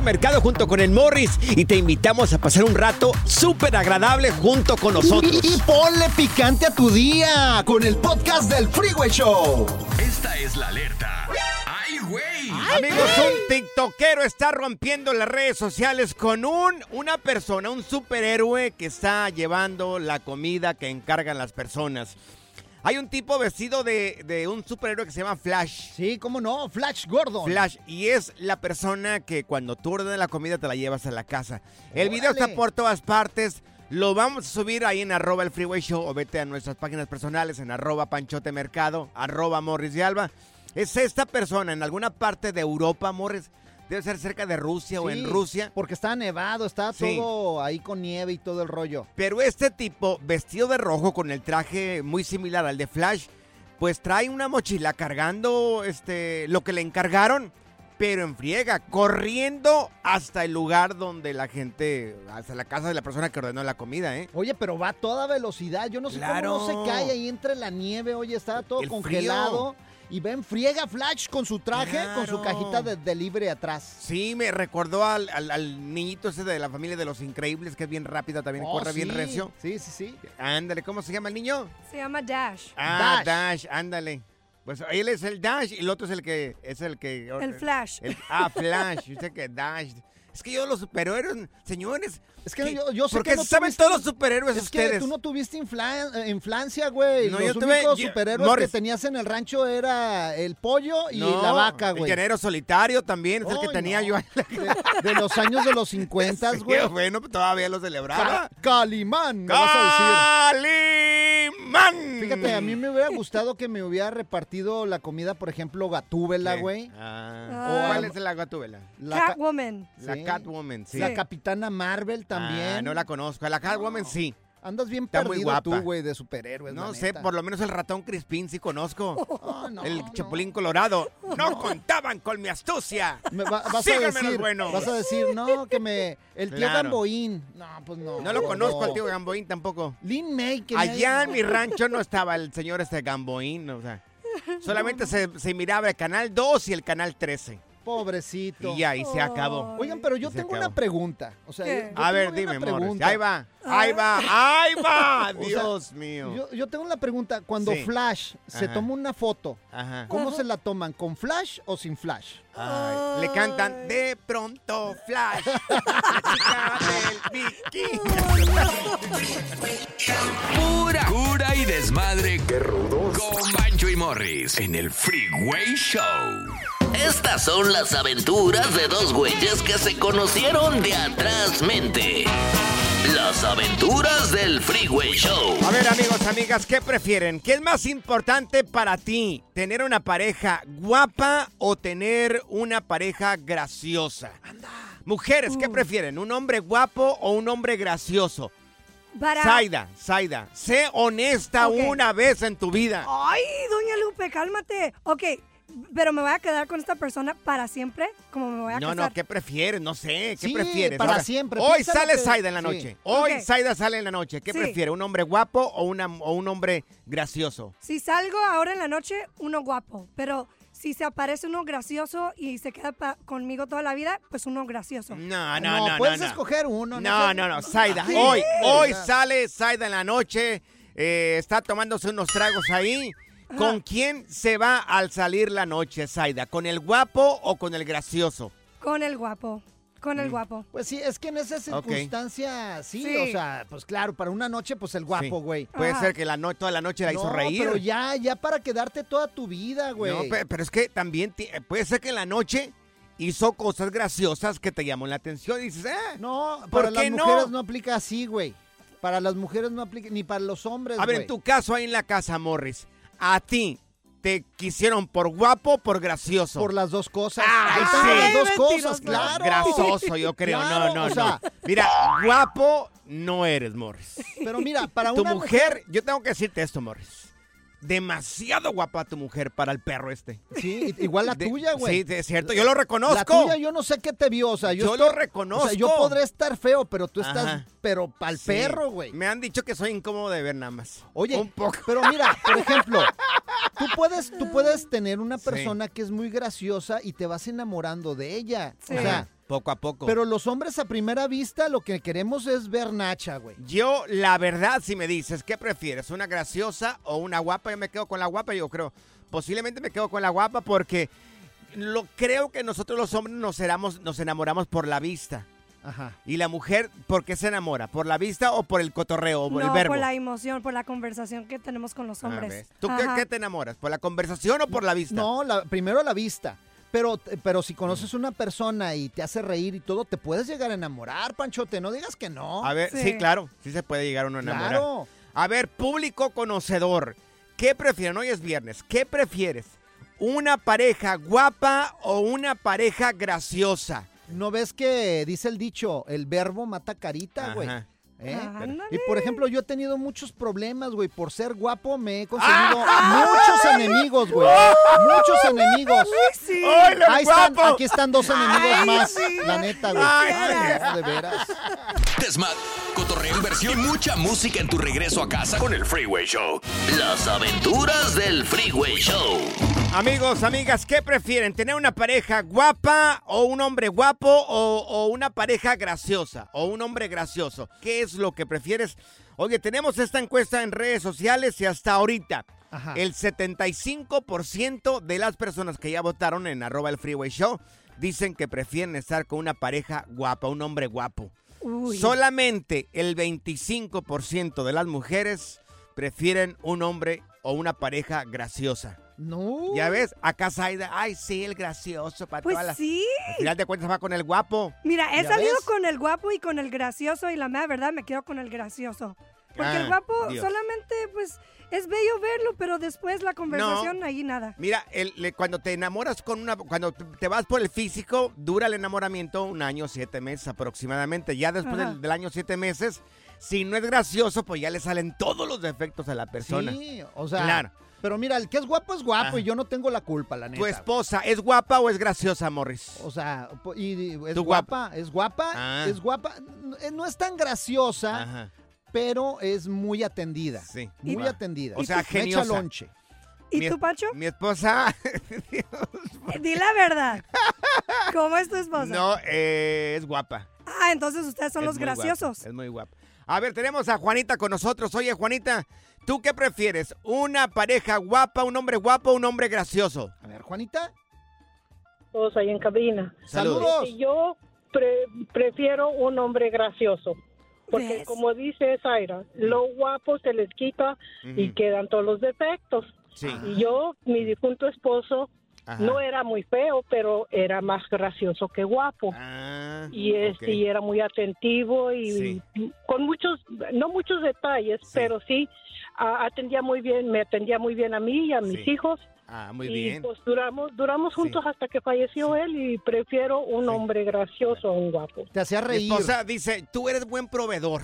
Mercado junto con el Morris y te invitamos a pasar un rato súper agradable junto con nosotros. Y, y ponle picante a tu día con el podcast del Freeway Show. Esta es la alerta. ¡Ay, güey! Amigos, un tiktokero está rompiendo las redes sociales con un, una persona, un superhéroe que está llevando la comida que encargan las personas. Hay un tipo vestido de, de un superhéroe que se llama Flash. Sí, cómo no, Flash Gordon. Flash, y es la persona que cuando tú ordenas la comida te la llevas a la casa. El video está por todas partes. Lo vamos a subir ahí en arroba el freeway show o vete a nuestras páginas personales en arroba panchote mercado, arroba morris de alba. Es esta persona en alguna parte de Europa, Morris. Debe ser cerca de Rusia o en Rusia. Porque está nevado, está Sí. todo ahí con nieve y todo el rollo. Pero este tipo, vestido de rojo con el traje muy similar al de Flash, pues trae una mochila cargando este lo que le encargaron, pero en friega, corriendo hasta el lugar donde la gente, hasta la casa de la persona que ordenó la comida, ¿eh? Oye, pero va a toda velocidad. Yo no sé Claro. cómo no se cae ahí entre la nieve. Oye, está todo El congelado. Y ven, friega Flash con su traje, con su cajita de delivery atrás. Sí, me recordó al, al- al niñito ese de la familia de los increíbles, que es bien rápido también, Oh, corre bien sí. recio. Sí, sí, sí. Ándale, ¿cómo se llama el niño? Se llama Dash. Ah, Dash. Dash, ándale. Pues él es el Dash y el otro es el que es el que El Flash. el- ah, Flash, usted que Dash. Es que yo los superhéroes, señores. Es que ¿qué- yo, yo sé ¿Por que qué no saben tuviste- todos los superhéroes Es que ustedes? tú no tuviste infla- infancia, güey. No, Los yo tuve- únicos yo- superhéroes Morris. que tenías en el rancho era el pollo y No, la vaca, El güey. llanero solitario también, es el que tenía no. yo. De, de los años de los 50, Sí, güey. bueno, pues todavía lo celebraba. Ca- Calimán, me vas a decir. ¡Calimán! Fíjate, a mí me hubiera gustado que me hubiera repartido la comida, por ejemplo, gatúbela, güey. Ah. Ah. ¿Cuál es la gatúbela? La, ca- Catwoman. La Sí. Catwoman, sí. la Sí. capitana Marvel también. Ah, no la conozco. La Catwoman sí. Andas bien Está muy perdido guapa. tú, güey, de superhéroes. No la sé, neta. por lo menos el ratón Crispín sí conozco. No, el no. Chapulín Colorado. No contaban con mi astucia. Me va- vas, a Síganme los decir, buenos. vas a decir, no, que me... El tío Claro. Gamboín. No, pues no. No lo conozco no. al tío Gamboín tampoco. Lin May. que Allá en mi rancho no estaba el señor este Gamboín, o sea. Solamente se, se miraba el canal 2 y el canal 13. Pobrecito. Y y se acabó. Oigan, pero yo tengo acabó. una pregunta. O sea, ¿Qué? yo- yo A ver, dime, Morris. Ahí va, ahí va, ahí va. O sea, Dios mío. Yo, yo tengo una pregunta. Cuando Sí. Flash se toma una foto, Ajá. ¿cómo se la toman? ¿Con Flash o sin Flash? Ay, le cantan de pronto Flash, la chica del. Pura cura y desmadre. Qué rudos. Con Bancho y Morris en el Freeway Show Estas son las aventuras de dos güeyes que se conocieron de atrás mente. Las aventuras del Freeway Show. A ver, amigos, amigas, ¿qué prefieren? ¿Qué es más importante para ti? ¿Tener una pareja guapa o tener una pareja graciosa? Mujeres, ¿qué prefieren? ¿Un hombre guapo o un hombre gracioso? Para- Zaida, Zaida, sé honesta una vez en tu vida. Ay, doña Lupe, cálmate. Ok, pero me voy a quedar con esta persona para siempre, como me voy a No, casar. no, ¿qué prefieres? No sé, ¿qué Sí, prefieres? para siempre, Hoy sale que- Zaida en la sí. noche. Hoy Ok. Zaida sale en la noche. ¿Qué Sí. prefiere? ¿Un hombre guapo o, una, o un hombre gracioso? Si salgo ahora en la noche, uno guapo. Pero si se aparece uno gracioso y se queda pa- conmigo toda la vida, pues uno gracioso. No, no, No, no, puedes no, no. escoger uno. No, no, no, Zaida. Sí. Hoy, hoy sale Zaida en la noche. eh, está tomándose unos tragos ahí. ¿Con quién se va al salir la noche, Zaida? ¿Con el guapo o con el gracioso? Con el guapo. Con Mm. el guapo. Pues sí, es que en esa circunstancia, sí, Sí. o sea, pues claro, para una noche, pues el guapo, Sí. güey. Puede Ajá. ser que la no- toda la noche la hizo No, reír. pero ya, ya para quedarte toda tu vida, güey. No, pe- pero, es que también ti- puede ser que en la noche hizo cosas graciosas que te llamó la atención y dices, ah, No, ¿Por para qué las no? mujeres no aplica así, güey. Para las mujeres no aplica, ni para los hombres, A ver, güey. en tu caso ahí en la casa, Morris, a ti te quisieron por guapo o por gracioso. Por las dos cosas. Ahí están sí. las dos cosas, claro. Grasoso, yo creo. Claro, no, no, o no. Mira, guapo no eres, Morris. Pero mira, para Tu una mujer, yo tengo que decirte esto, Morris. Demasiado guapa tu mujer para el perro este. Sí, igual la De- tuya, güey. Sí, es cierto. Yo lo reconozco. La tuya yo no sé qué te vio, o sea, yo, Yo estoy- lo reconozco. O sea, yo podré estar feo, pero tú estás, Ajá. pero pa'l Sí. perro, güey. Me han dicho que soy incómodo de ver nada más. Oye, Un poco. pero mira, por ejemplo, tú puedes, tú puedes tener una Sí. persona que es muy graciosa y te vas enamorando de ella. Sí. O sea, Poco a poco. pero los hombres a primera vista lo que queremos es ver Nacha, güey. Yo, la verdad, si me dices, ¿qué prefieres? ¿Una graciosa o una guapa? Yo me quedo con la guapa, yo creo. Posiblemente me quedo con la guapa porque lo creo que nosotros los hombres nos, enamoramos, nos enamoramos por la vista. Ajá. ¿Y la mujer por qué se enamora? ¿Por la vista o por el cotorreo o por no, el verbo? por la emoción, por la conversación que tenemos con los Ah, hombres. ¿Tú qué te enamoras? ¿Por la conversación o por la vista? No, la- primero la vista. Pero, pero si conoces una persona y te hace reír y todo, te puedes llegar a enamorar, Panchote. No digas que no. A ver, sí. Sí. claro, sí se puede llegar uno a enamorar. claro. A ver, público conocedor, ¿qué prefieren? Hoy es viernes, ¿qué prefieres? ¿Una pareja guapa o una pareja graciosa? ¿No ves que dice el dicho, el verbo mata carita, güey? ¿Eh? Y por ejemplo, yo he tenido muchos problemas, güey. Por ser guapo me he conseguido muchos enemigos, güey. Muchos enemigos. Sí. ¡Hola, Ahí están, guapo! aquí están dos enemigos Ay, más. sí. La neta, güey. Ay, Ay, no, de veras. Inversión y mucha música en tu regreso a casa con el Freeway Show. Las aventuras del Freeway Show. Amigos, amigas, ¿qué prefieren? ¿Tener una pareja guapa o un hombre guapo o, o una pareja graciosa o un hombre gracioso? ¿Qué es lo que prefieres? Oye, tenemos esta encuesta en redes sociales y hasta ahorita Ajá. el 75% de las personas que ya votaron en arroba el freeway show dicen que prefieren estar con una pareja guapa, un hombre guapo. Uy. Solamente el 25% de las mujeres prefieren un hombre o una pareja graciosa. No. Ya ves, acá Zaida, ay, sí, el gracioso para Pues todas las... sí. Al final de cuentas va con el guapo. Mira, he ¿Ya salido ves? con el guapo y con el gracioso y la mera verdad me quedo con el gracioso. Porque Ah, el guapo Dios. solamente, pues, es bello verlo, pero después la conversación ahí nada. Mira, el- le- cuando te enamoras con una... Cuando te vas por el físico, dura el enamoramiento un año, siete meses aproximadamente. Ya después del, del año, siete meses, si no es gracioso, pues ya le salen todos los defectos a la persona. Sí, o sea. Claro. Pero mira, el que es guapo es guapo Ajá. y yo no tengo la culpa, la neta. ¿Tu esposa es guapa o es graciosa, Morris? O sea, y, y es guapa, es guapa, Ah. es guapa. No es tan graciosa, Ajá, pero es muy atendida. sí. Muy atendida. O sea, Me echa geniosa. lonche. ¿Y Mi tú, Pancho? Mi esposa... Di la verdad. ¿Cómo es tu esposa? no, eh, es guapa. Ah, entonces ustedes son Es los muy guapa, graciosos. es muy guapa. A ver, tenemos a Juanita con nosotros. Oye, Juanita, ¿tú qué prefieres? ¿Una pareja guapa, un hombre guapo o un hombre gracioso? A ver, Juanita. todos ahí en cabina. Saludos. Y yo pre- prefiero un hombre gracioso. Porque ¿Ves? como dice Zaira, lo guapo se les quita y quedan todos los defectos. Sí. Y yo, mi difunto esposo, Ajá. No era muy feo, pero era más gracioso que guapo. Ah, y este y era muy atentivo y con muchos no muchos detalles pero sí atendía muy bien me atendía muy bien a mí y a mis Sí. hijos Ah, muy y bien. pues duramos duramos juntos hasta que falleció él y prefiero un hombre gracioso a un guapo Te hacía Mi reír. esposa dice, tú eres buen proveedor.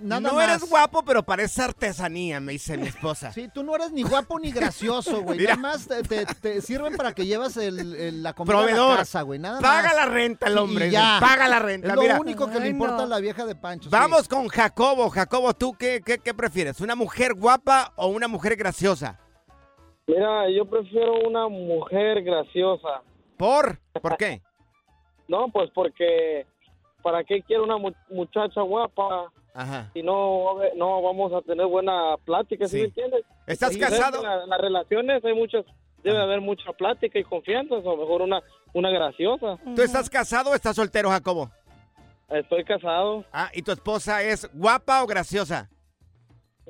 nada no más. eres guapo, pero pareces artesanía, me dice mi esposa. Sí, tú no eres ni guapo ni gracioso, güey. Nada más te, te- te sirven para que llevas el, el- la comida a Proveedor. la casa, güey. Nada Paga más. la renta el hombre. y ya. Paga la renta. Es lo mira. único que le importa no. a la vieja de Pancho. sí. Vamos con Jacobo. Jacobo, ¿tú qué, qué, qué prefieres? ¿Una mujer guapa o una mujer graciosa? Mira, yo prefiero una mujer graciosa. ¿Por? ¿Por qué? No, pues porque ¿para qué quiero una mu- muchacha guapa Ajá. si no, no vamos a tener buena plática, ¿sí, Sí. me entiendes? ¿Estás Y casado? En, la- en las relaciones hay muchas, debe haber mucha plática y confianza, o mejor una, una graciosa. ¿Tú estás casado o estás soltero, Jacobo? Estoy casado. Ah, ¿y tu esposa es guapa o graciosa?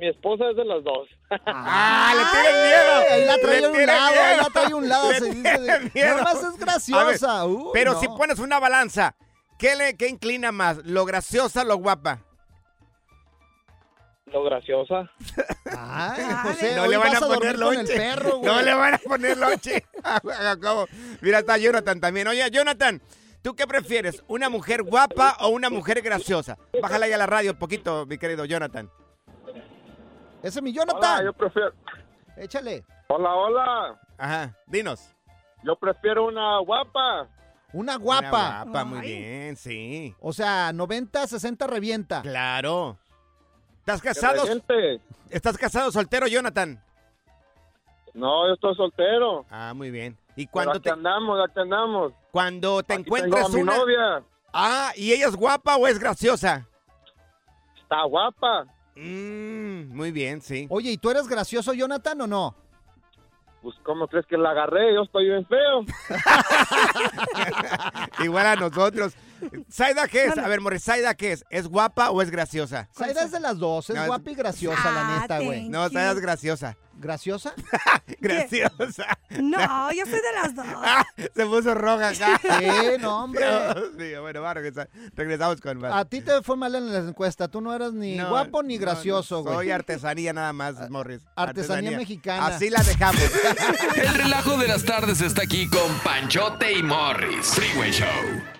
Mi esposa es de las dos. ¡Ah, le tienes miedo! Ahí la trae a un lado, ahí la trae a un lado, Le se dice. tienes de- miedo. Nada más es A ver, graciosa. Uy, pero no. si pones una balanza, ¿qué, le, ¿qué inclina más? ¿Lo graciosa o lo guapa? Lo graciosa. Ay, José, no le van a a poner el lonche. perro, güey. no le van a poner lonche. a. Mira, está Jonathan también. Oye, Jonathan, ¿tú qué prefieres? ¿Una mujer guapa o una mujer graciosa? Bájala ya la radio un poquito, mi querido Jonathan. Ese es mi Hola, Jonathan. yo prefiero. Échale. Hola, hola. Ajá, dinos. Yo prefiero una guapa. Una Una guapa. guapa, muy bien, sí. O sea, 90, 60 revienta. Claro. ¿Estás casado? ¿Estás casado soltero, Jonathan? No, yo estoy soltero. Ah, muy bien. ¿Y cuando aquí te, andamos, aquí andamos. cuando te Aquí encuentres tengo a mi una... novia. Ah, ¿y ella es guapa o es graciosa? Está guapa. Mm, muy bien, sí. Oye, ¿y tú eres gracioso, Jonathan, o no? Pues, ¿cómo crees que la agarré? Yo estoy bien feo. Igual a nosotros. ¿Saida qué es? A ver, Morris, ¿Saida qué es? ¿Es guapa o es graciosa? Saida es de las dos, es No, es- guapa y graciosa, la Ah, neta, güey. No, Saida es graciosa. ¿Graciosa? Graciosa. No, yo soy de las dos. Ah, se puso roja acá. Sí, no, hombre. Dios mío, bueno, va a regresar. Regresamos con más. A ti te fue mal en la encuesta. Tú no eras ni No, guapo ni no, gracioso, no, güey. Soy artesanía nada más, Morris. artesanía mexicana. Así la dejamos. El relajo de las tardes está aquí con Panchote y Morris. Freeway Show.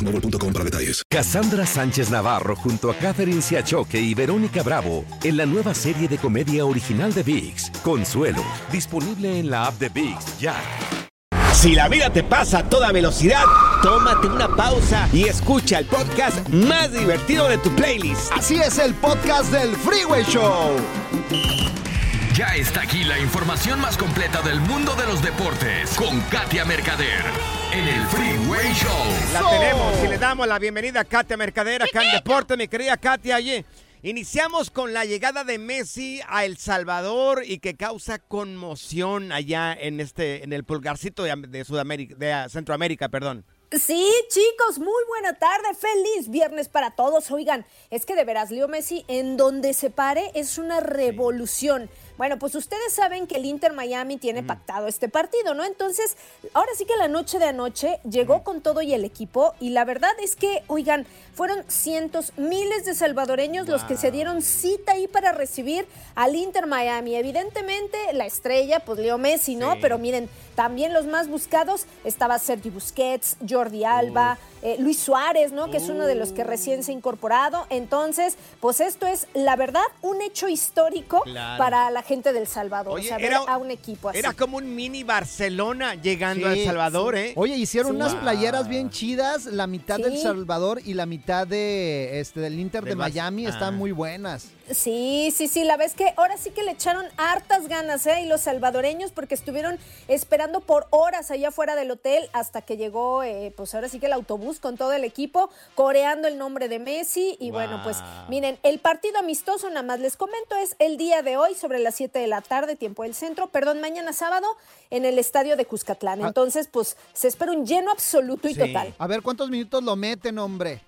boostmobile.com para detalles. Cassandra Sánchez Navarro junto a Catherine Siachoque y Verónica Bravo en la nueva serie de comedia original de VIX, Consuelo, disponible en la app de VIX ya. Si la vida te pasa a toda velocidad, tómate una pausa y escucha el podcast más divertido de tu playlist. Así es el podcast del Freeway Show. Ya está aquí la información más completa del mundo de los deportes con Katia Mercader en el Freeway Show. La tenemos y le damos la bienvenida a Katia Mercader acá en Deporte, mi querida Katia. Oye, iniciamos con la llegada de Messi a El Salvador y que causa conmoción allá en este, en el pulgarcito de, de Sudamérica, de ah, Centroamérica, perdón. Sí, chicos, muy buena tarde, feliz viernes para todos. Oigan, es que de veras, Leo Messi, en donde se pare, es una revolución. Bueno, pues ustedes saben que el Inter Miami tiene pactado este partido, ¿no? Entonces, ahora sí que la noche de anoche llegó con todo y el equipo y la verdad es que, oigan, fueron cientos, miles de salvadoreños los que se dieron cita ahí para recibir al Inter Miami. Evidentemente, la estrella, pues Leo Messi, ¿no? Sí. Pero miren, también los más buscados estaba Sergio Busquets, Jordi Alba, eh, Luis Suárez, ¿no? Que es uno de los que recién se ha incorporado. Entonces, pues esto es, la verdad, un hecho histórico Claro. para la gente del Salvador. Oye, o sea, ver a un equipo así. Era como un mini Barcelona llegando a Sí, El Salvador, sí. ¿eh? Oye, hicieron Sí. unas Wow. playeras bien chidas, la mitad del. Salvador y la mitad de este del Inter de Miami Ah. están muy buenas. Sí, sí, sí, la vez que ahora sí que le echaron hartas ganas, ¿eh? Y los salvadoreños porque estuvieron esperando por horas allá afuera del hotel hasta que llegó, eh, pues ahora sí que el autobús con todo el equipo, coreando el nombre de Messi. Y bueno, pues miren, el partido amistoso, nada más les comento, es el día de hoy sobre las 7 de la tarde, tiempo del centro, perdón, mañana sábado, en el estadio de Cuscatlán. Ah. Entonces, pues se espera un lleno absoluto y total. A ver cuántos minutos lo meten, hombre.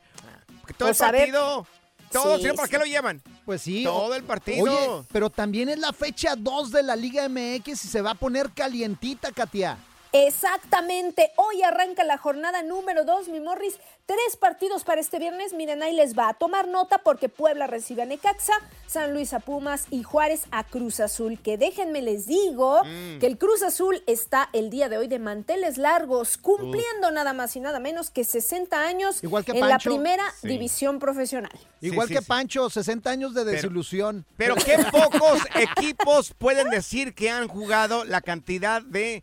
Todo el Pues, partido. Todo, Sí. ¿para sí. qué lo llevan? Pues sí. Todo el partido. Oye, pero también es la fecha 2 de la Liga MX y se va a poner calientita, Katia. Exactamente, hoy arranca la jornada número 2, mi Morris. Tres partidos para este viernes, miren, ahí les va a tomar nota porque Puebla recibe a Necaxa, San Luis a Pumas y Juárez a Cruz Azul. Que déjenme les digo Mm. que el Cruz Azul está el día de hoy de manteles largos, cumpliendo nada más y nada menos que 60 años Igual que en la primera Sí. división profesional. Igual sí, que sí. Pancho, 60 años de Pero- desilusión. Pero qué pocos equipos pueden decir que han jugado la cantidad de,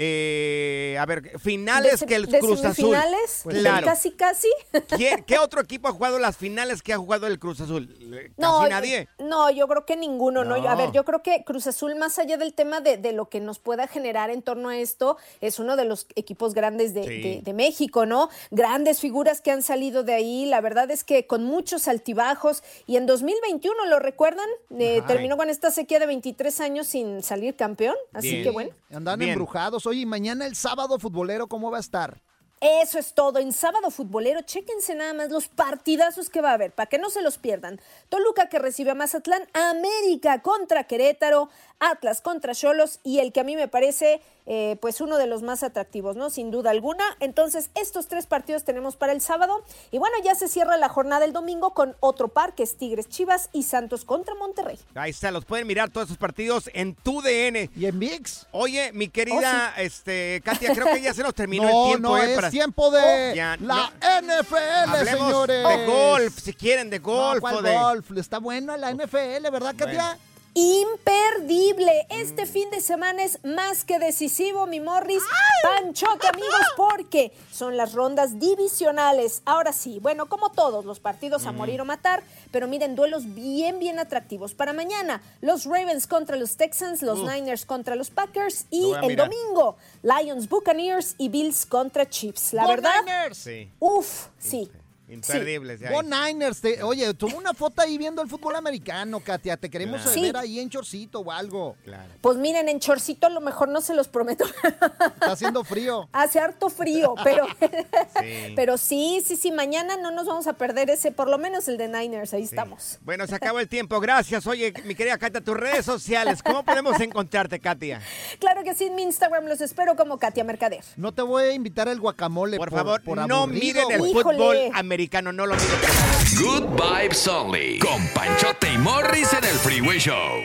eh, a ver, finales De- que el de Cruz Azul. semifinales, Pues claro. casi casi. ¿Quién- ¿Qué otro equipo ha jugado las finales que ha jugado el Cruz Azul? Eh, Casi No, nadie. No, yo creo que ninguno, ¿no? No. A ver, yo creo que Cruz Azul, más allá del tema de, de lo que nos pueda generar en torno a esto, es uno de los equipos grandes de, Sí. de- de México, ¿no? Grandes figuras que han salido de ahí, la verdad es que con muchos altibajos, y en 2021, ¿lo recuerdan? Eh, terminó con esta sequía de 23 años sin salir campeón, así Bien. que bueno. Andan Bien. embrujados. Oye, ¿y mañana el sábado futbolero, ¿cómo va a estar? Eso es todo. En sábado futbolero, chéquense nada más los partidazos que va a haber, para que no se los pierdan. Toluca que recibe a Mazatlán, América contra Querétaro, Atlas contra Cholos y el que a mí me parece eh, pues uno de los más atractivos, ¿no? Sin duda alguna. Entonces, estos tres partidos tenemos para el sábado. Y bueno, ya se cierra la jornada el domingo con otro par que es Tigres Chivas y Santos contra Monterrey. Ahí está, los pueden mirar todos esos partidos en tu DN. Y en VIX. Oye, mi querida este, Katia, creo que ya se nos terminó no, el tiempo. no, eh, es para- tiempo de Ya, la no. NFL, Hablemos señores. de golf, si quieren, de No, golf ¿cuál o de... golf? Está buena la NFL, ¿verdad, Katia? Imperdible. Este fin de semana es más que decisivo, mi Morris. Panchote, amigos, porque son las rondas divisionales. Ahora sí, bueno, como todos los partidos a Mm. morir o matar, pero miren, duelos bien, bien atractivos. Para mañana, los Ravens contra los Texans, los. Niners contra los Packers y el mirar. domingo, Lions Buccaneers y Bills contra Chiefs. La Go verdad, Niners. Sí, uf, sí. Imperdibles. ya. Go Niners. te- oye, tuvo una foto ahí viendo el fútbol americano, Katia. Te queremos Claro. ver Sí. ahí en chorcito o algo. Claro. Pues miren, en chorcito a lo mejor no se los prometo. Está haciendo frío. Hace harto frío, pero Sí. pero sí, sí, sí, mañana no nos vamos a perder ese, por lo menos el de Niners, ahí estamos. Bueno, se acabó el tiempo. Gracias. Oye, mi querida Katia, tus redes sociales. ¿Cómo podemos encontrarte, Katia? Claro que sí, en mi Instagram los espero como Katia Mercader. No te voy a invitar al guacamole. Por favor, por no miren el. Híjole. fútbol americano. No lo. Good Vibes Only. Con Panchote y Morris en el Freeway Show.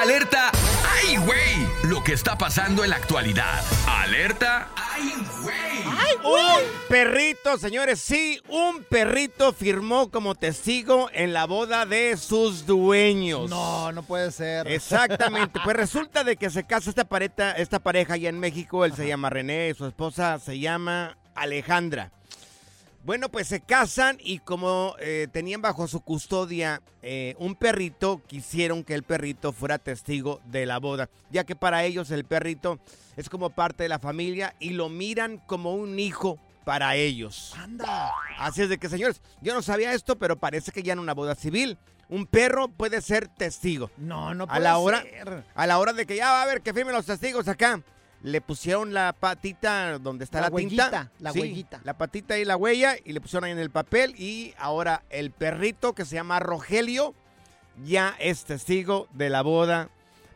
Alerta. ¡Ay, güey! Lo que está pasando en la actualidad. Alerta. ¡Ay, güey! Un perrito, señores, sí, un perrito firmó como testigo en la boda de sus dueños. No, no puede ser. Exactamente, pues resulta de que se casa esta pareja, esta pareja allá en México, él se llama René, su esposa se llama Alejandra. Bueno, pues se casan y como eh, tenían bajo su custodia eh, un perrito, quisieron que el perrito fuera testigo de la boda, ya que para ellos el perrito es como parte de la familia y lo miran como un hijo para ellos. Anda. Así es de que, señores, yo no sabía esto, pero parece que ya en una boda civil un perro puede ser testigo. No, no a puede la hora, ser. a la hora de que ya va a ver que firmen los testigos acá. Le pusieron la patita donde está La la, tinta. huellita, la Sí, huellita. La patita y la huella y le pusieron ahí en el papel y ahora el perrito que se llama Rogelio ya es testigo de la boda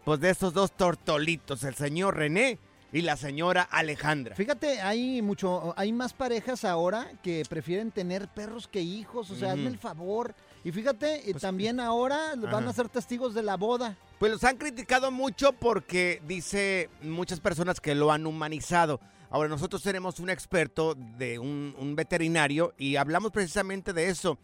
pues de estos dos tortolitos, el señor René y la señora Alejandra. Fíjate, hay mucho, hay más parejas ahora que prefieren tener perros que hijos, o sea, hazme el favor. Y fíjate, eh, también ahora van a ser testigos de la boda. Pues los han criticado mucho porque dice muchas personas que lo han humanizado. Ahora nosotros tenemos un experto de un, un veterinario y hablamos precisamente de eso.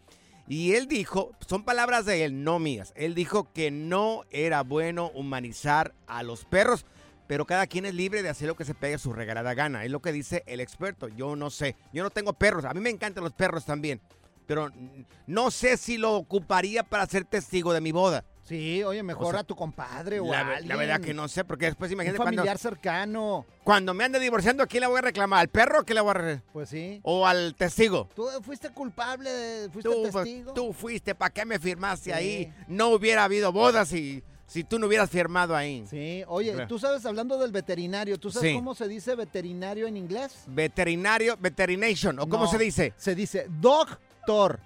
Y él dijo, son palabras de él, no mías, él dijo que no era bueno humanizar a los perros, pero cada quien es libre de hacer lo que se pegue a su regalada gana. Es lo que dice el experto. Yo no sé, yo no tengo perros, a mí me encantan los perros también, pero no sé si lo ocuparía para ser testigo de mi boda. Sí, oye, mejor O sea, a tu compadre o la, a alguien. la verdad que no sé, porque después Un imagínate familiar cuando, cercano. cuando me ande divorciando, ¿a quién le voy a reclamar? ¿Al perro o qué le voy a re- Pues sí. O al testigo. Tú fuiste culpable, fuiste Tú, pues, testigo. tú fuiste, ¿para qué me firmaste Sí. ahí? No hubiera habido bodas si, si tú no hubieras firmado ahí. Sí, oye, tú sabes, hablando del veterinario, ¿tú sabes Sí. cómo se dice veterinario en inglés? Veterinario, veterination, ¿o cómo No, se dice? Se dice doctor.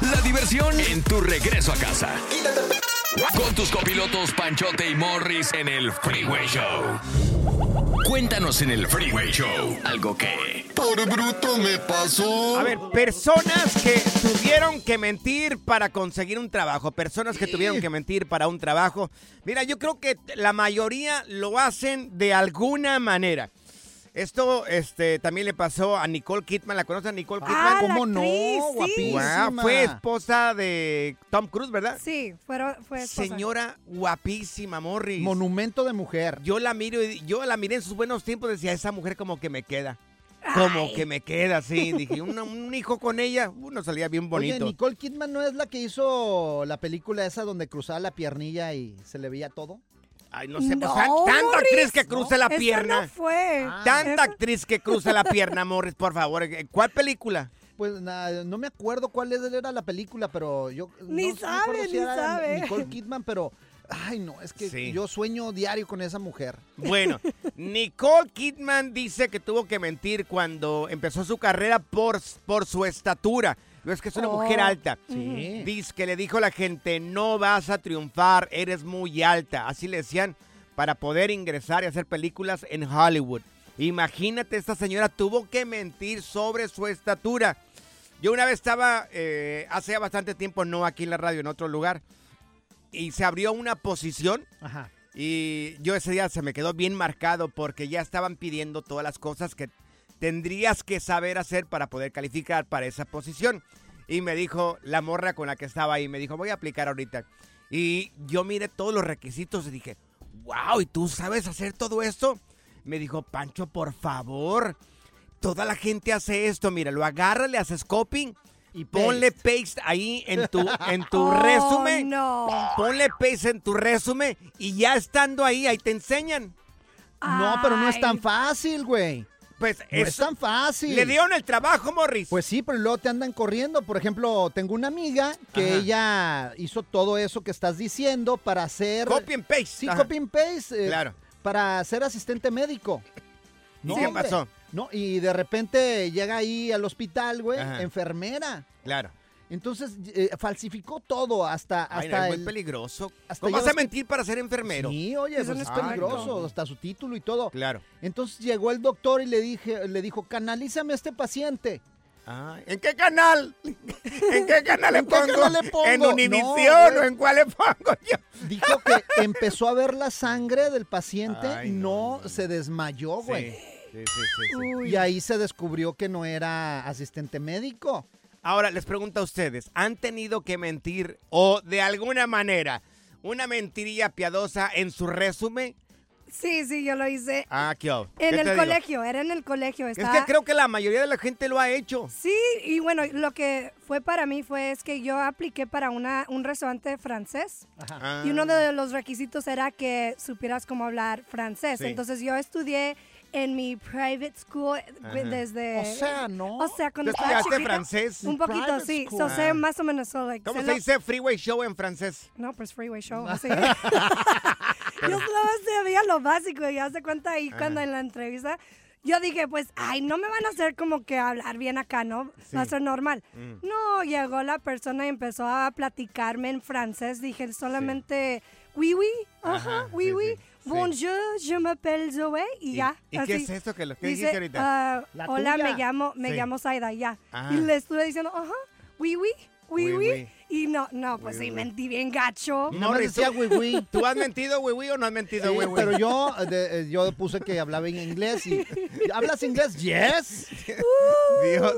La diversión en tu regreso a casa. Con tus copilotos Panchote y Morris en el Freeway Show. Cuéntanos en el Freeway Show algo que... Por bruto me pasó. A ver, personas que tuvieron que mentir para conseguir un trabajo, personas que tuvieron que mentir para un trabajo. Mira, yo creo que la mayoría lo hacen de alguna manera. Esto este, también le pasó a Nicole Kidman. ¿La conoces a Nicole Kidman? Ah, la ¿Cómo no? sí. Guapísima. Fue esposa de Tom Cruise, ¿verdad? Sí, fue esposa. Señora guapísima, Morris. Monumento de mujer. Yo la miro y yo la miré en sus buenos tiempos, decía, esa mujer como que me queda. Como que me queda, sí. Dije, un hijo con ella, uno salía bien bonito. Oye, Nicole Kidman no es la que hizo la película esa donde cruzaba la piernilla y se le veía todo. Ay, no sé, No, tan- tanta Morris, actriz que cruce la Esa pierna. no fue. Tanta Esa- actriz que cruza la pierna, Morris, por favor. ¿Cuál película? Pues na- no me acuerdo cuál es- era la película, pero yo Ni no sabe, si ni era sabe. Nicole Kidman, pero ay no, es que Sí. yo sueño diario con esa mujer. Bueno, Nicole Kidman dice que tuvo que mentir cuando empezó su carrera por, por su estatura. No es que es una Oh, mujer alta. sí. Dice que le dijo a la gente, no vas a triunfar, eres muy alta. Así le decían para poder ingresar y hacer películas en Hollywood. Imagínate, esta señora tuvo que mentir sobre su estatura. Yo una vez estaba, eh, hace ya bastante tiempo, no aquí en la radio, en otro lugar, y se abrió una posición Ajá. y yo ese día se me quedó bien marcado porque ya estaban pidiendo todas las cosas que tendrías que saber hacer para poder calificar para esa posición. Y me dijo la morra con la que estaba ahí, me dijo, voy a aplicar ahorita. Y yo miré todos los requisitos y dije, wow, ¿y tú sabes hacer todo esto? Me dijo, Pancho, por favor, toda la gente hace esto, mira, lo agarra, le haces coping y ponle paste ahí en tu, en tu Oh, resumen. no. Ponle paste en tu resumen y ya estando ahí, ahí te enseñan. No, pero no es tan fácil, güey. Pues No es tan fácil. Le dieron el trabajo, Morris. Pues sí, pero luego te andan corriendo. Por ejemplo, tengo una amiga que Ajá. ella hizo todo eso que estás diciendo para hacer... Copy and paste. Sí, Ajá. copy and paste. eh, Claro. Para ser asistente médico. ¿Y qué hombre. pasó? No, y de repente llega ahí al hospital, güey, Ajá. enfermera. Claro. Entonces eh, falsificó todo hasta, Ay, hasta no, es muy el- peligroso. hasta ¿Cómo vas a que- mentir para ser enfermero? Sí, oye, Eso pues no es peligroso, hasta su título y todo. Claro. Entonces llegó el doctor y le dije, le dijo, canalízame a este paciente. Ah, ¿En qué canal? ¿En qué canal le ¿En qué pongo? canal le pongo? ¿En No, Univisión güey. o en cuál le pongo yo? Dijo que empezó a ver la sangre del paciente, Ay, no, se desmayó, güey. Sí, sí, sí, sí, sí. Uy. Y ahí se descubrió que no era asistente médico. Ahora les pregunto a ustedes, ¿han tenido que mentir o de alguna manera una mentirilla piadosa en su resumen? Sí, sí, yo lo hice. Ah, ¿qué? En ¿Qué te el digo? colegio, era en el colegio. Es que creo que la mayoría de la gente lo ha hecho. Sí, y bueno, lo que fue para mí fue es que yo apliqué para una, un restaurante francés Ah. y uno de los requisitos era que supieras cómo hablar francés. Sí. Entonces yo estudié en mi private school Ajá. desde... O sea, ¿no? O sea, cuando ¿Tú estaba chiquita, francés? Un poquito, sí. So, sé más o menos. So, like, ¿Cómo se lo- dice freeway show en francés? No, pues Freeway Show, así. yo solo sabía lo básico y hace cuenta ahí cuando en la entrevista yo dije, pues, ay, no me van a hacer como que hablar bien acá, ¿no? Va a Sí. ser normal. Mm. No, llegó la persona y empezó a platicarme en francés. Dije solamente, oui, oui, ajá, Ajá, oui, sí, oui. Sí, sí. Bonjour, je m'appelle Zoé. Y, ya. ¿Y qué es eso que lo que Dice, ahorita? ah, La hola, tuya. me llamo, me Sí. llamo Zaida, ya. Ajá. Y le estuve diciendo, ajá, oui, oui, oui, Oui, oui. oui. Y no, no, pues sí, mentí bien gacho. Morris, ¿tú, ¿Tú has mentido, güey, o no has mentido, Sí, güey, güey? pero yo, eh, de- yo puse que hablaba en inglés y... ¿Hablas inglés? Yes. Dios.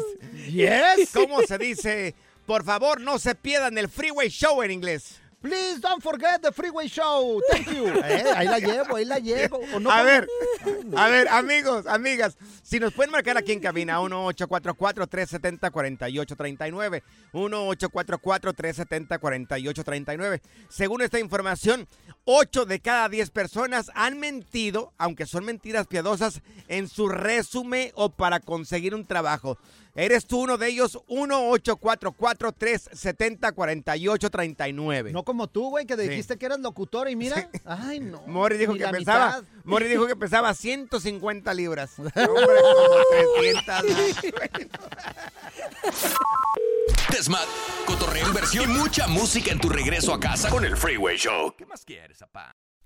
Yes. ¿Cómo se dice? Por favor, no se pierdan el Freeway Show en inglés. Please don't forget the Freeway Show. Thank you. Eh, ahí la llevo, ahí la llevo. ¿O no? a ver, a ver, amigos, amigas, si nos pueden marcar aquí en cabina 1-844-370-4839, 1-844-370-4839. Según esta información, 8 de cada 10 personas han mentido, aunque son mentiras piadosas, en su resumen o para conseguir un trabajo. ¿Eres tú uno de ellos? 1-844-370-4839. No como tú, güey, que Sí. dijiste que eras locutor y mira. Ay, no. Mori dijo que pesaba. Mori dijo que pesaba 150 libras. Hombre, como 300. Desmad, cotorreo, inversión y mucha música en tu regreso a casa con el Freeway Show. ¿Qué más quieres, papá?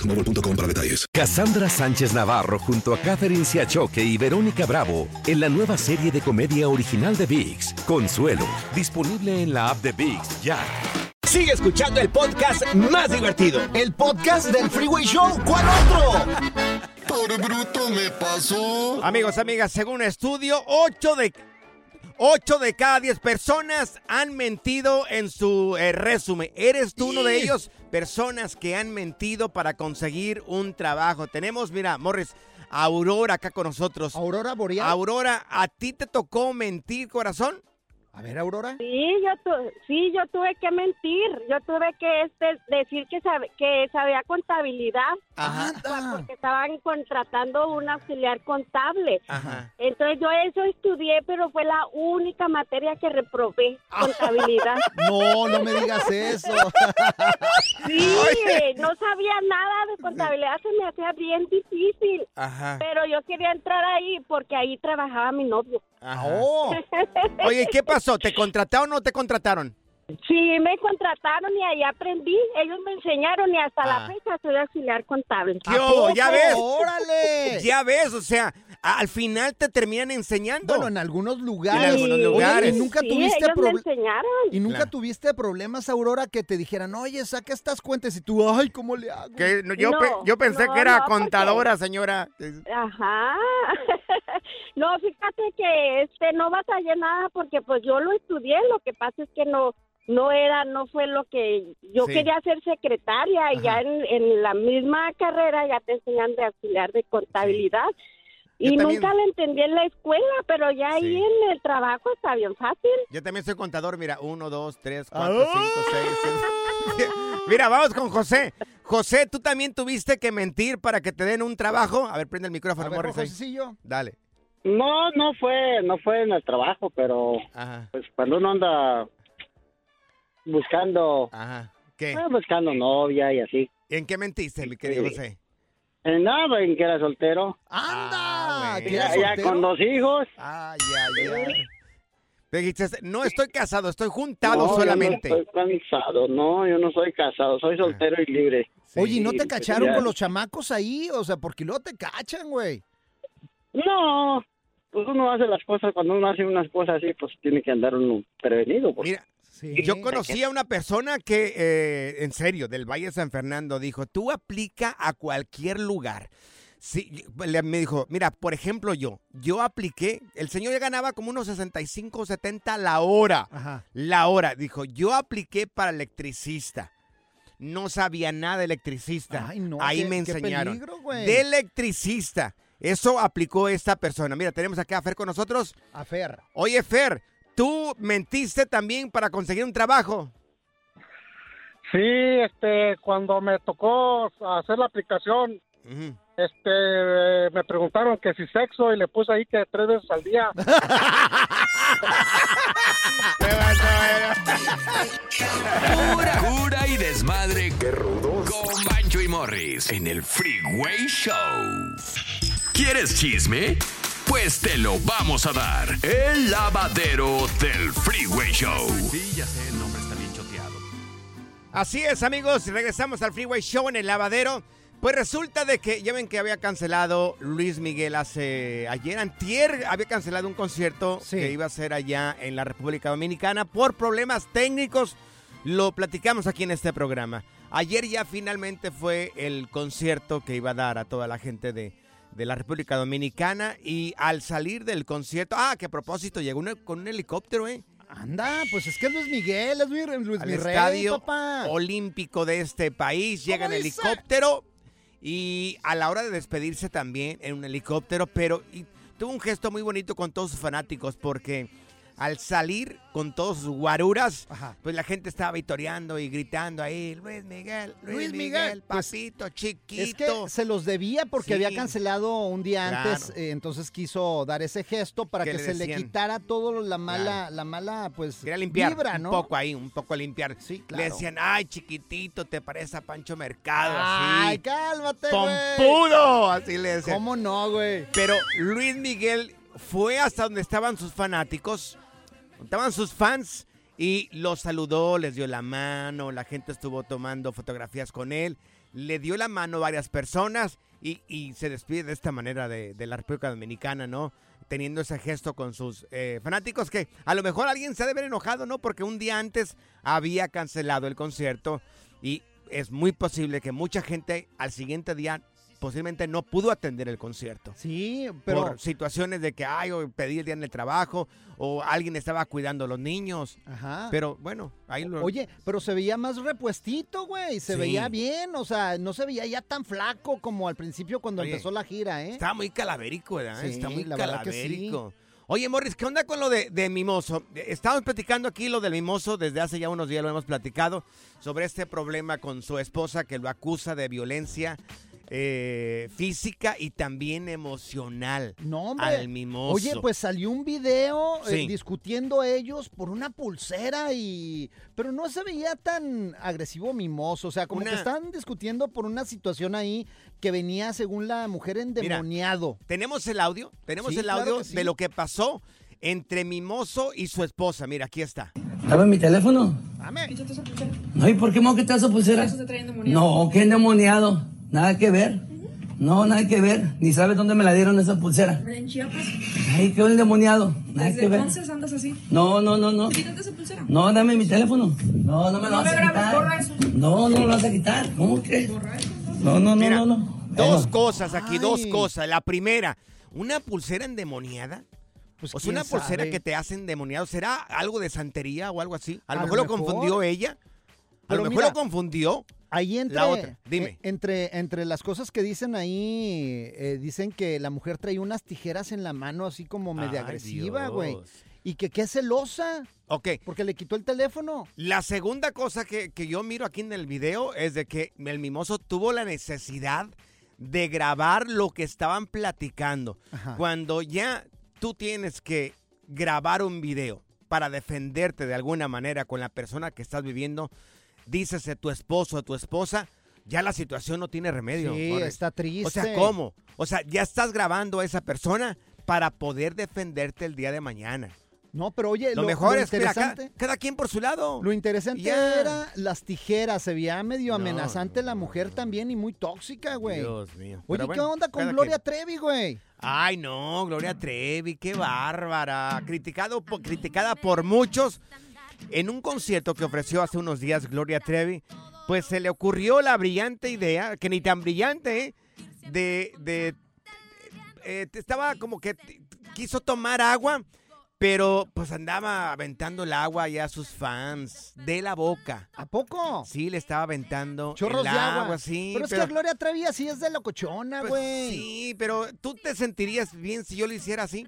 boostmobile.com para detalles. Cassandra Sánchez Navarro junto a Catherine Siachoque y Verónica Bravo en la nueva serie de comedia original de VIX, Consuelo, disponible en la app de VIX ya. Sigue escuchando el podcast más divertido. El podcast del Freeway Show. ¿Cuál otro? Por bruto me pasó. Amigos, amigas, según un estudio, 8 de, 8 de cada 10 personas han mentido en su eh, resumen. ¿Eres tú uno de ellos? Personas que han mentido para conseguir un trabajo. Tenemos, mira, Morris, a Aurora acá con nosotros. Aurora Boreal. Aurora, ¿a ti te tocó mentir, corazón? A ver, Aurora. Sí, yo tu- sí, yo tuve que mentir. Yo tuve que este, decir que, sabe- que sabía contabilidad. Ajá. Porque estaban contratando un auxiliar contable. Ajá. Entonces yo eso estudié, pero fue la única materia que reprobé, contabilidad. No, no me digas eso. Sí, no sabía nada de contabilidad, se me hacía bien difícil. Ajá. Pero yo quería entrar ahí porque ahí trabajaba mi novio. Ajá. Oye, ¿qué pasó? ¿Te contrataron o no te contrataron? Sí, me contrataron y ahí aprendí. Ellos me enseñaron y hasta Ah. la fecha soy auxiliar contable. ¿Qué hubo? ¿Ya ves? ¡Órale! Ya ves, o sea, al final te terminan enseñando. Bueno, en algunos lugares. En algunos Oye, lugares. ¿y nunca Sí, tuviste ellos me enseñaron. ¿Y nunca Claro. tuviste problemas, Aurora, que te dijeran, oye, saca estas cuentas y tú, ay, ¿cómo le hago? Que no, yo, No, pe- yo pensé no, que era no, porque- contadora, señora. Ajá. no, fíjate que este no batallé nada porque pues yo lo estudié, lo que pasa es que no no era, no fue lo que yo Sí. quería ser secretaria y ya en, en la misma carrera ya te enseñan de auxiliar de contabilidad. Y también- nunca la entendí en la escuela, pero ya ahí en el trabajo está bien fácil. Yo también soy contador, mira, uno, dos, tres, cuatro, cinco, seis, siete. Mira, vamos con José. José, ¿tú también tuviste que mentir para que te den un trabajo? A ver, prende el micrófono, A ver, Morris. Dale. No, no fue, no fue en el trabajo, pero pues cuando uno anda buscando, Ajá. ¿Qué? ah, buscando novia y así. ¿En qué mentiste, mi querido Sí. José? En nada, en que era soltero. ¡Anda! ¿que Ya, ya con dos hijos. Ay, ay, ay. Te dijiste, no estoy casado, estoy juntado No, yo solamente. No estoy cansado, no, yo no soy casado, soy soltero y libre. Oye, ¿y no Sí, te cacharon ya. con los chamacos ahí? O sea, porque luego te cachan, güey. No, pues uno hace las cosas, cuando uno hace unas cosas así, pues tiene que andar uno prevenido. pues. Mira, yo conocí a una persona que, eh, en serio, del Valle de San Fernando, dijo, tú aplica a cualquier lugar. Sí, le- me dijo, mira, por ejemplo yo, yo apliqué, el señor ya ganaba como unos 65, 70 la hora. La hora, dijo, yo apliqué para electricista. No sabía nada de electricista. Ay, no, Ahí qué- me qué enseñaron. peligro, de electricista. Eso aplicó esta persona. Mira, tenemos acá a Fer con nosotros. A Fer. Oye, Fer, ¿tú mentiste también para conseguir un trabajo? Sí, este, cuando me tocó hacer la aplicación, este, eh, me preguntaron que si sexo y le puse ahí que tres veces al día. Pura cura y desmadre. Qué rudos. Con Bancho y Morris en el Freeway Show. ¿Quieres chisme? Pues te lo vamos a dar. El lavadero del Freeway Show. Sí, ya sé, el nombre está bien choteado. Así es, amigos, regresamos al Freeway Show en el lavadero. Pues resulta de que, ya ven que había cancelado Luis Miguel hace ayer, antier, había cancelado un concierto que iba a ser allá en la República Dominicana por problemas técnicos. Lo platicamos aquí en este programa. Ayer ya finalmente fue el concierto que iba a dar a toda la gente de, de la República Dominicana y al salir del concierto, ah, que a propósito, llegó con un helicóptero, ¿eh? Anda, pues es que es Luis Miguel, es Luis, Luis al mi rey, estadio papá. olímpico de este país. Llega en dice? helicóptero y a la hora de despedirse también en un helicóptero, pero y tuvo un gesto muy bonito con todos sus fanáticos porque al salir con todos sus guaruras, pues la gente estaba vitoreando y gritando ahí, Luis Miguel, Luis, Luis Miguel, Miguel, pues, papito, chiquito. Es que se los debía porque Sí. había cancelado un día antes, eh, entonces quiso dar ese gesto para ¿Qué que le se le quitara todo la mala, Claro. la mala, pues, limpiar vibra, ¿no? un poco ahí, un poco limpiar. claro. Le decían, ay, chiquitito, te parece a Pancho Mercado. Ay, cálmate. ¡Pompudo! Así le decían. ¿Cómo no, güey? Pero Luis Miguel fue hasta donde estaban sus fanáticos, estaban sus fans, y los saludó, les dio la mano, la gente estuvo tomando fotografías con él, le dio la mano a varias personas y, se despide de esta manera de, de la República Dominicana, ¿no? Teniendo ese gesto con sus eh, fanáticos que a lo mejor alguien se ha de ver enojado, ¿no? Porque un día antes había cancelado el concierto y es muy posible que mucha gente al siguiente día posiblemente no pudo atender el concierto. Sí, pero... Por situaciones de que, ay, o pedí el día en el trabajo, o alguien estaba cuidando a los niños. Ajá. Pero bueno, ahí lo... Oye, pero se veía más repuestito, güey. Se Sí. veía bien, o sea, no se veía ya tan flaco como al principio cuando Oye, empezó la gira, ¿eh? Estaba muy calavérico, ¿verdad? Sí, Está muy la verdad que sí. calavérico. Oye, Morris, ¿qué onda con lo de, de Mimoso? Estamos platicando aquí lo del Mimoso, desde hace ya unos días lo hemos platicado, sobre este problema con su esposa que lo acusa de violencia eh, física y también emocional No, hombre. al Mimoso. Oye, pues salió un video eh, discutiendo ellos por una pulsera y... Pero no se veía tan agresivo mimoso, o sea, como Una- que estaban discutiendo por una situación ahí que venía según la mujer endemoniado. ¿Tenemos el audio? Tenemos Sí, el audio que sí. de lo que pasó entre Mimoso y su esposa. Mira, aquí está. Dame mi teléfono. Dame. No, ¿y por qué me voy a quitar esa pulsera? No, qué endemoniado. Nada que ver. No, nada que ver. Ni sabes dónde me la dieron esa pulsera. En Chiapas. Ay, qué endemoniado. Nada Desde que ver. entonces andas así. No, no, no, no. Quítate esa pulsera. No, dame mi teléfono. No, no me lo No vas me a grabes, borra quitar. eso. No, no me lo vas a quitar. ¿Cómo crees? No, no, no, Mira, no, no. Dos cosas aquí, dos cosas. La primera, ¿una pulsera endemoniada? Pues, o sea, una pulsera sabe. que te hace endemoniado. ¿Será algo de santería o algo así? A lo A mejor lo lo confundió ella. A Pero lo mejor mira, lo confundió. Ahí entre, La otra, dime. eh, entre, entre las cosas que dicen ahí, eh, dicen que la mujer traía unas tijeras en la mano así como media Ay, agresiva, güey. Y que qué celosa. Ok. Porque le quitó el teléfono. La segunda cosa que, que yo miro aquí en el video es de que el mimoso tuvo la necesidad de grabar lo que estaban platicando. Ajá. Cuando ya tú tienes que grabar un video para defenderte de alguna manera con la persona que estás viviendo, dícese tu esposo o tu esposa, ya la situación no tiene remedio. Sí, está triste. O sea, ¿cómo? O sea, ya estás grabando a esa persona para poder defenderte el día de mañana. No, pero oye, Lo, lo, mejor lo es, mira, cada, quien por su lado. lo interesante era las tijeras. Se veía medio No, amenazante la mujer también y muy tóxica, güey. Dios mío. Oye, ¿qué onda con Gloria. Trevi, güey? Ay, no, Gloria Trevi, qué bárbara. Criticado, por- criticada por muchos. En un concierto que ofreció hace unos días Gloria Trevi, pues se le ocurrió la brillante idea, que ni tan brillante, ¿eh? de... de eh, estaba como que quiso tomar agua, pero pues andaba aventando el agua ya a sus fans de la boca. ¿A poco? Sí, le estaba aventando Chorros el de agua. sí. pero es que Gloria Trevi así es de locochona, Pues güey. sí, pero ¿tú te sentirías bien si yo lo hiciera así?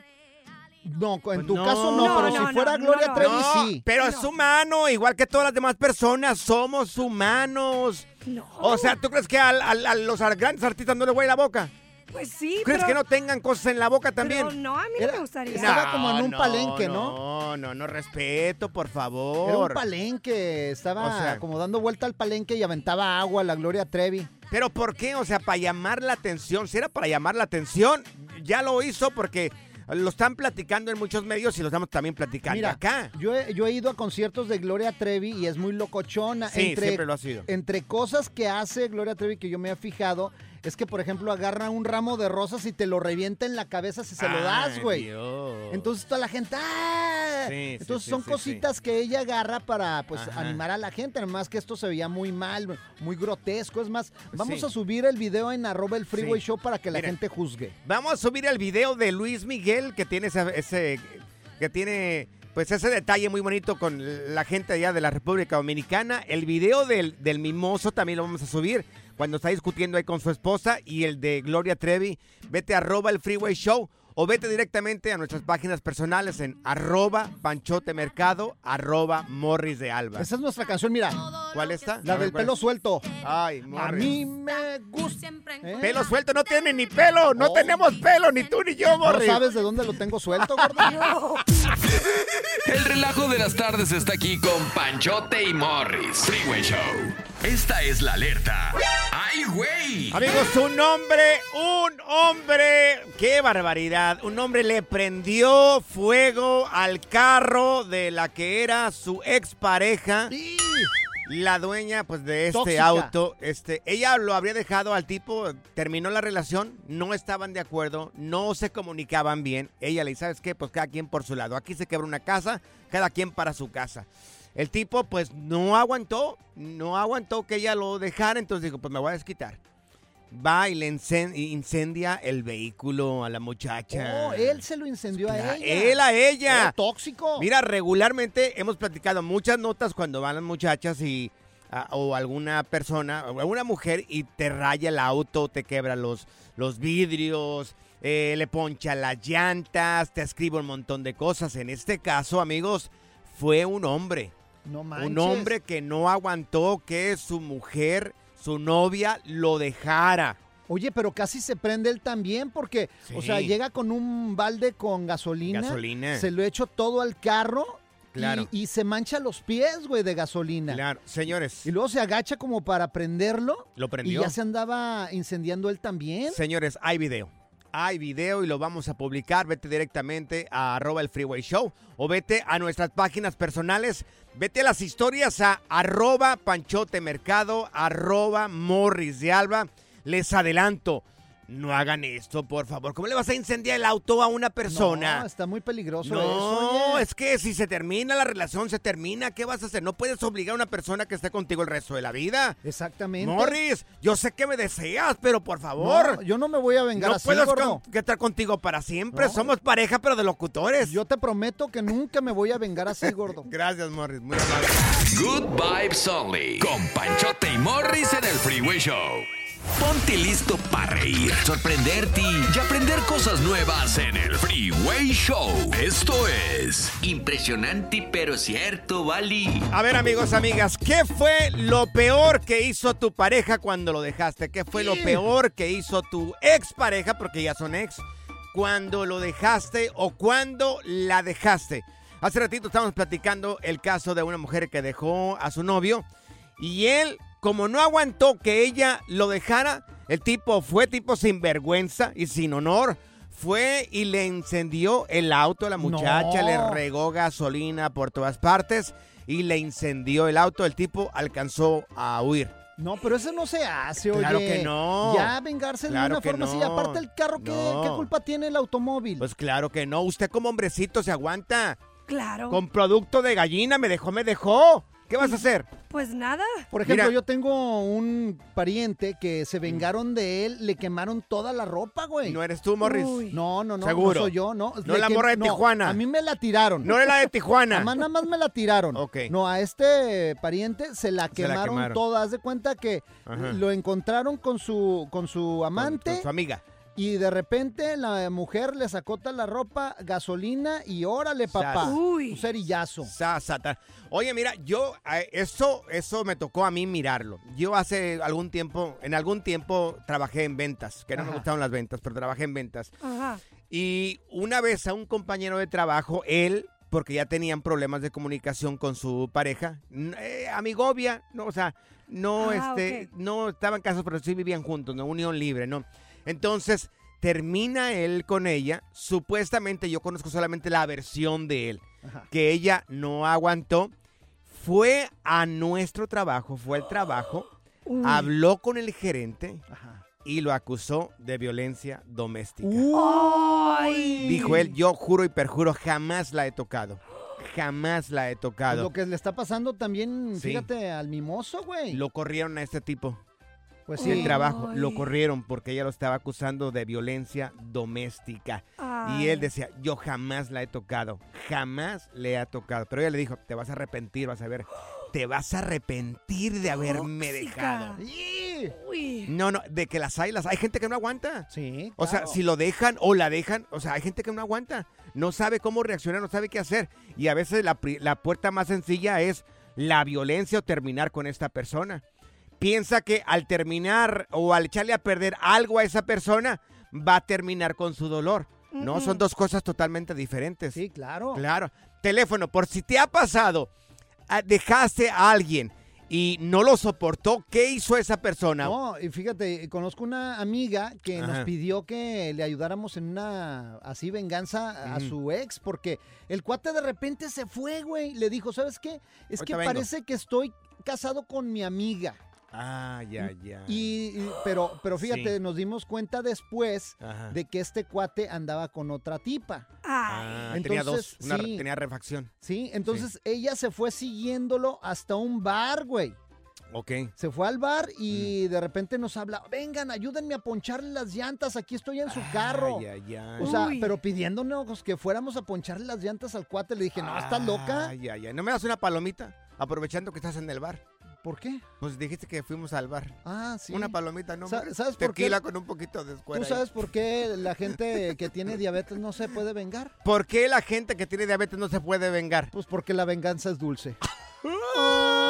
No, en tu no. caso no, No, pero no, si fuera no, Gloria no. Trevi, No, sí. Pero es humano, igual que todas las demás personas, somos humanos. O sea, ¿tú crees que a, los grandes artistas no les huele la boca? Pues sí, ¿Crees pero... que no tengan cosas en la boca también? Pero no, a mí no me gustaría. estaba como en un palenque, ¿no? No, no, no, respeto, por favor. Era un palenque, estaba O sea- como dando vuelta al palenque y aventaba agua a la Gloria Trevi. ¿Pero por qué? O sea, para llamar la atención. Si era para llamar la atención, ya lo hizo porque lo están platicando en muchos medios y lo estamos también platicando Mira, acá. Yo he, yo he ido a conciertos de Gloria Trevi y es muy locochona. Sí, siempre lo ha sido. Entre cosas que hace Gloria Trevi que yo me he fijado, es que, por ejemplo, agarra un ramo de rosas y te lo revienta en la cabeza si se lo das, güey. Entonces toda la gente, ¡ah! Sí, Entonces sí, son sí, cositas que ella agarra para pues Ajá. animar a la gente. Además que esto se veía muy mal, muy grotesco. Es más, vamos a subir el video en arroba el freeway show para que la gente juzgue. Vamos a subir el video de Luis Miguel que tiene ese, ese- que tiene pues ese detalle muy bonito con la gente allá de la República Dominicana. El video del, del mimoso también lo vamos a subir cuando está discutiendo ahí con su esposa y el de Gloria Trevi. Vete a arroba el freeway show o vete directamente a nuestras páginas personales en arroba panchote mercado, arroba morris de alba. Esa es nuestra canción, mira. ¿Cuál está? La A del ¿cuál pelo es? suelto. Ay, A Morris. mí me gusta. ¿Eh? Pelo suelto, no tiene ni pelo, no Oh. tenemos pelo, ni tú ni yo, ¿No Morris. sabes de dónde lo tengo suelto, gordo? El relajo de las tardes está aquí con Panchote y Morris. Freeway Show. Esta es la alerta. ¡Ay, güey! Amigos, un hombre, un hombre, qué barbaridad. Un hombre le prendió fuego al carro de la que era su expareja. La dueña, pues, de este Tóxica. auto, este, ella lo habría dejado al tipo, terminó la relación, no estaban de acuerdo, no se comunicaban bien. Ella le dice, ¿sabes qué? Pues cada quien por su lado. Aquí se quebra una casa, cada quien para su casa. El tipo, pues, no aguantó, no aguantó que ella lo dejara, entonces dijo, pues me voy a desquitar. Va y le incen- incendia el vehículo a la muchacha. Oh, él se lo incendió a ella. Él a ella. Era tóxico. Mira, regularmente hemos platicado muchas notas cuando van las muchachas y o alguna persona, o alguna mujer y te raya el auto, te quebra los, los vidrios, eh, le poncha las llantas, te escribe un montón de cosas. En este caso, amigos, fue un hombre. No manches. Un hombre que no aguantó que su mujer, su novia, lo dejara. Oye, pero casi se prende él también porque, o sea, llega con un balde con gasolina. Gasolina. Se lo echa todo al carro. y- Claro. Y, se mancha los pies, güey, de gasolina. Claro, señores. Y luego se agacha como para prenderlo. Lo prendió. Y ya se andaba incendiando él también. Señores, hay video. Hay video y lo vamos a publicar. Vete directamente a arroba el freeway show o vete a nuestras páginas personales. Vete a las historias a arroba panchote mercado, arroba morris de alba. Les adelanto, no hagan esto, por favor. ¿Cómo le vas a incendiar el auto a una persona? No, está muy peligroso No, eso. oye. es que si se termina la relación, se termina. ¿Qué vas a hacer? No puedes obligar a una persona que esté contigo el resto de la vida. Exactamente. Morris, yo sé que me deseas, pero por favor. No, yo no me voy a vengar no así, puedo gordo. con- que estar contigo para siempre. No. Somos pareja, pero de locutores. Yo te prometo que nunca me voy a vengar así, gordo. Gracias, Morris. Muy amable. Good Vibes Only. Con Panchote y Morris en el Freeway Show. Ponte listo para reír, sorprenderte y aprender cosas nuevas en el Freeway Show. Esto es Impresionante pero cierto, Bali. A ver, amigos, amigas, ¿qué fue lo peor que hizo tu pareja cuando lo dejaste? ¿Qué fue lo peor que hizo tu expareja, porque ya son ex, cuando lo dejaste o cuando la dejaste? Hace ratito estábamos platicando el caso de una mujer que dejó a su novio y él, como no aguantó que ella lo dejara, el tipo fue tipo sin vergüenza y sin honor. Fue y le encendió el auto a la muchacha, No. le regó gasolina por todas partes y le incendió el auto. El tipo alcanzó a huir. No, pero eso no se hace, oye. Claro que no. Ya vengarse de Claro una forma así. no. Aparte el carro, ¿qué, No. qué culpa tiene el automóvil? Pues claro que no. Usted como hombrecito se aguanta. Claro. Con producto de gallina me dejó, me dejó. ¿Qué vas a hacer? Pues nada. Por ejemplo, Mira. yo tengo un pariente que se vengaron de él, le quemaron toda la ropa, güey. ¿No eres tú, Morris? Uy. No, no, no, Seguro. no soy yo, no. No Le la morra de no, Tijuana. A mí me la tiraron. No era la de Tijuana. Nada más, nada más me la tiraron. Ok. No, a este pariente se la Se la quemaron, quemaron. toda. Haz de cuenta que Ajá. lo encontraron con su, con su amante. Con su amiga. Y de repente la mujer le sacó toda la ropa, gasolina y órale, papá. Sas. Un cerillazo. Sa- sata. Oye, mira, yo, eh, eso, eso me tocó a mí mirarlo. Yo hace algún tiempo, en algún tiempo trabajé en ventas, que no me gustaban las ventas, pero trabajé en ventas. Ajá. Y una vez a un compañero de trabajo, él, porque ya tenían problemas de comunicación con su pareja, eh, amigovia, no, o sea, no, Ah, este, no estaban casados, pero sí vivían juntos, no, unión libre, ¿no? Entonces, termina él con ella, supuestamente yo conozco solamente la versión de él, Ajá. que ella no aguantó, fue a nuestro trabajo, fue al trabajo, Uy. habló con el gerente Ajá. y lo acusó de violencia doméstica. Ay. Dijo él, yo juro y perjuro, jamás la he tocado. Jamás la he Pues tocado. lo que le está pasando también, Sí. fíjate, al mimoso, güey. Lo corrieron a este tipo Pues del sí. trabajo. Lo corrieron porque ella lo estaba acusando de violencia doméstica. Y él decía, yo jamás la he tocado. Jamás le he tocado. Pero ella le dijo, te vas a arrepentir, vas a ver. Te vas a arrepentir de haberme Tóxica. dejado. Uy. No, no, de que las hay, las hay gente que no aguanta. Sí. O sea, si lo dejan o la dejan, o sea, hay gente que no aguanta, no sabe cómo reaccionar, no sabe qué hacer. Y a veces la, la puerta más sencilla es la violencia o terminar con esta persona. Piensa que al terminar o al echarle a perder algo a esa persona, va a terminar con su dolor. No, son dos cosas totalmente diferentes. Sí, claro. Claro. Teléfono, por si te ha pasado, ah, dejaste a alguien y no lo soportó, ¿qué hizo esa persona? No, y fíjate, conozco una amiga que nos pidió que le ayudáramos en una así venganza a Ujú. su ex, porque el cuate de repente se fue, güey. Le dijo, ¿sabes qué? Es Ahorita que vengo. parece que estoy casado con mi amiga. Ah, ya, ya. Y, y- pero, pero fíjate, Sí. nos dimos cuenta después Ajá. de que este cuate andaba con otra tipa. Ah, tenía dos, una- sí. tenía refacción. Sí, entonces ella se fue siguiéndolo hasta un bar, güey. Ok. Se fue al bar Mm. y de repente nos habla, vengan, ayúdenme a poncharle las llantas, aquí estoy en su carro. Ay, ay, ay. O sea, Uy. pero pidiéndonos que fuéramos a poncharle las llantas al cuate, le dije, no, ¿estás loca? Ay, ay, ay. ¿No me das una palomita? Aprovechando que estás en el bar. ¿Por qué? Pues dijiste que fuimos al bar. Ah, sí. Una palomita, ¿no? ¿sabes por qué? Tequila con un poquito de escuela. ¿Tú sabes por qué la gente que tiene diabetes no se puede vengar? ¿Por qué la gente que tiene diabetes no se puede vengar? Pues porque la venganza es dulce.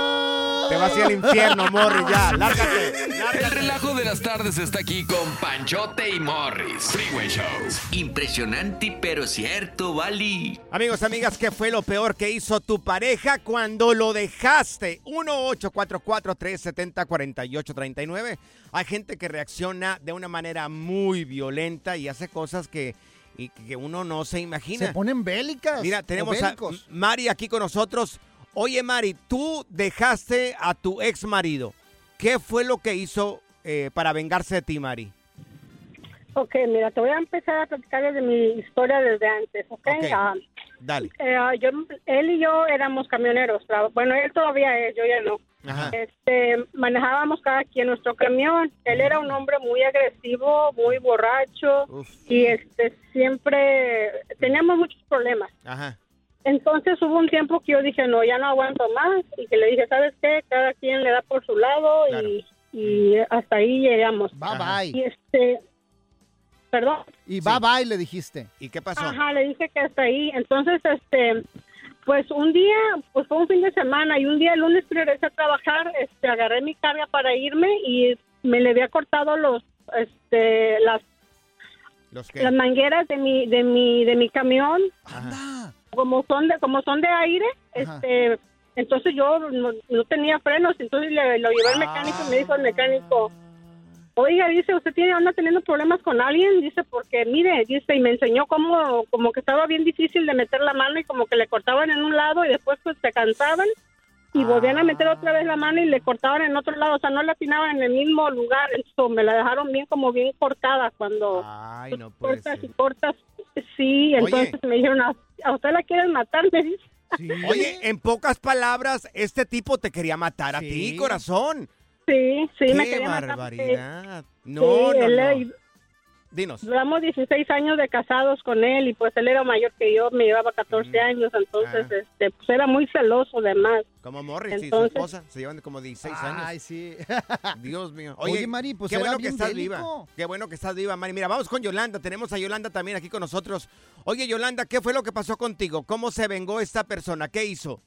Te vas a ir al infierno, Morri, ya. Lárgate. El relajo de las tardes está aquí con Panchote y Morris. Freeway Show. Impresionante, pero cierto, Bali. Amigos, amigas, ¿qué fue lo peor que hizo tu pareja cuando lo dejaste? 1-844-370-4839. Hay gente que reacciona de una manera muy violenta y hace cosas que, y que uno no se imagina. Se ponen bélicas. Mira, tenemos a. Mari aquí con nosotros. Oye, Mari, tú dejaste a tu ex marido. ¿Qué fue lo que hizo eh, para vengarse de ti, Mari? Ok, mira, te voy a empezar a platicar desde mi historia desde antes, ¿ok? Ok. Ah, Dale. eh, ah, yo, él y yo éramos camioneros. Bueno, él todavía es, yo ya no. Ajá. Este, manejábamos cada quien nuestro camión. Él era un hombre muy agresivo, muy borracho y este siempre teníamos muchos problemas. Ajá. Entonces hubo un tiempo que yo dije, no, ya no aguanto más y que le dije, ¿sabes qué? Cada quien le da por su lado y, y hasta ahí llegamos. Bye bye. Y este, perdón. Y bye bye le dijiste. ¿Y qué pasó? Ajá, le dije que hasta ahí. Entonces, este, pues un día, pues fue un fin de semana y un día el lunes regresé a trabajar, este, agarré mi carga para irme y me le había cortado los, este, las, las mangueras de mi, de mi, de mi camión. Ajá. Como son de, como son de aire, Ajá. este, entonces yo no, no tenía frenos, entonces le, lo llevé al mecánico y me dijo el mecánico, oiga, dice, usted tiene, anda teniendo problemas con alguien, dice, porque mire, dice, y me enseñó cómo, como que estaba bien difícil de meter la mano y como que le cortaban en un lado y después pues se cansaban y volvían a meter otra vez la mano y le cortaban en otro lado, o sea, no la atinaban en el mismo lugar, eso me la dejaron bien como bien cortada cuando Ay, no puede cortas y cortas, sí, entonces me dijeron, a, usted la quieren matar, me dice. Oye, en pocas palabras, este tipo te quería matar a ti, corazón. Sí, sí, Qué me quería matar. barbaridad. Sí, No, no, él no. era- Dinos. Duramos 16 años de casados con él y pues él era mayor que yo, me llevaba 14 años, entonces Ah. este, pues era muy celoso además. Como Morris y su esposa se llevan como 16 años. Ay, sí. Dios mío. Oye, Oye, Mari, pues qué era bueno que estás bélico. viva. Qué bueno que estás viva, Mari. Mira, vamos con Yolanda. Tenemos a Yolanda también aquí con nosotros. Oye, Yolanda, ¿qué fue lo que pasó contigo? ¿Cómo se vengó esta persona? ¿Qué hizo?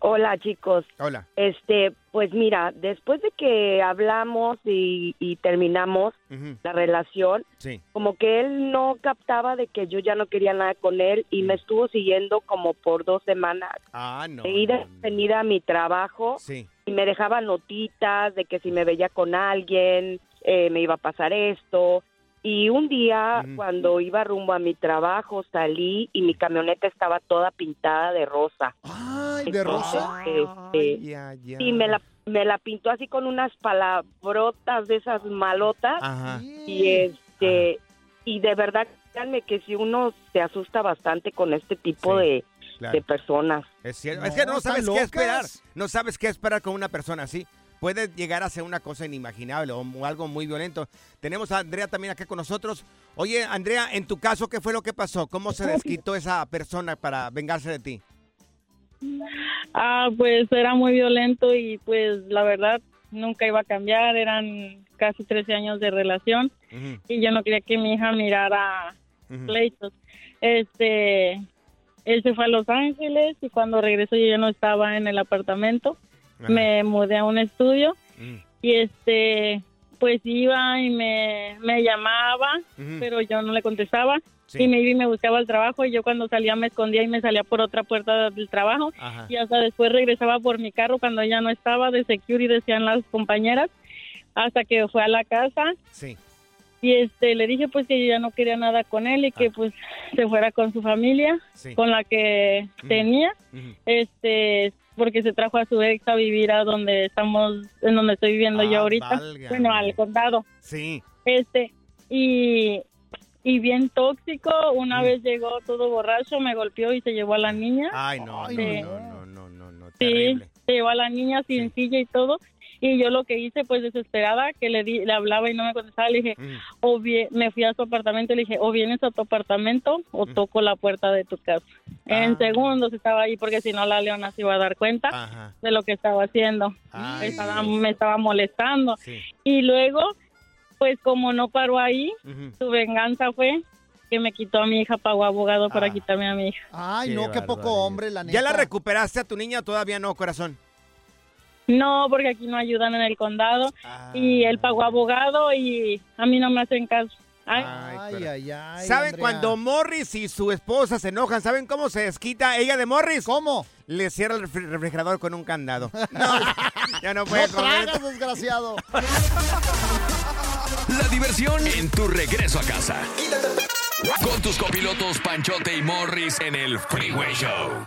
Hola chicos. Hola. Este, pues mira, después de que hablamos y, y terminamos la relación, Sí. como que él no captaba de que yo ya no quería nada con él y me estuvo siguiendo como por dos semanas. Ah, no. de ida y venida a mi trabajo Sí. y me dejaba notitas de que si me veía con alguien eh, me iba a pasar esto. Y un día cuando iba rumbo a mi trabajo salí y mi camioneta estaba toda pintada de rosa. Ay, ¿de rosa? Este, Ya, ya. y me la, me la pintó así con unas palabrotas de esas malotas. Ajá. Y este y de verdad créanme que si uno se asusta bastante con este tipo Sí, de, claro. de personas. Es cierto. es que no ¿están sabes qué esperar. No sabes qué esperar con una persona así. Puede llegar a ser una cosa inimaginable o, algo muy violento. Tenemos a Andrea también acá con nosotros. Oye, Andrea, en tu caso, ¿qué fue lo que pasó? ¿Cómo se desquitó esa persona para vengarse de ti? Ah, pues era muy violento y pues la verdad nunca iba a cambiar, eran casi 13 años de relación y yo no quería que mi hija mirara pleitos. Este, él se fue a Los Ángeles y cuando regresó yo ya no estaba en el apartamento, Ajá. me mudé a un estudio y este, pues iba y me, me llamaba, pero yo no le contestaba. Sí. Y me iba y me buscaba el trabajo y yo cuando salía me escondía y me salía por otra puerta del trabajo Ajá. y hasta después regresaba por mi carro cuando ya no estaba de security decían las compañeras hasta que fue a la casa Sí. y este le dije pues que yo ya no quería nada con él y que pues se fuera con su familia Sí. con la que tenía este porque se trajo a su ex a vivir a donde estamos en donde estoy viviendo yo Ah, ahorita válgame. bueno al condado Sí. este y y bien tóxico una Mm. vez llegó todo borracho me golpeó y se llevó a la niña Ay, no, no, Sí. no, no, no, no, no. Sí, Terrible. se llevó a la niña sin silla y todo. Y yo lo que hice, pues desesperada, que le, di, le hablaba y no me contestaba, le dije, Mm. o bien, me fui a su apartamento y le dije, o vienes a tu apartamento o Mm. toco la puerta de tu casa. Ah. En segundos estaba ahí porque si no la leona se iba a dar cuenta de lo que estaba haciendo. Me estaba, me estaba molestando. Y luego, pues como no paró ahí, su venganza fue que me quitó a mi hija, pagó abogado para Ah. quitarme a mi hija. Ay, no, qué poco hombre, la neta. ¿Ya la recuperaste a tu niña todavía no, corazón? No, porque aquí no ayudan en el condado y él pagó abogado y a mí no me hacen caso. Ay, Ay, ay, ay. ¿Saben Andrea. cuando Morris y su esposa se enojan? ¿Saben cómo se desquita ella de Morris? ¿Cómo? Le cierra el refri- refrigerador con un candado. No, ya no puede No comer. tragas, desgraciado. La diversión en tu regreso a casa. Con tus copilotos Panchote y Morris en el Freeway Show.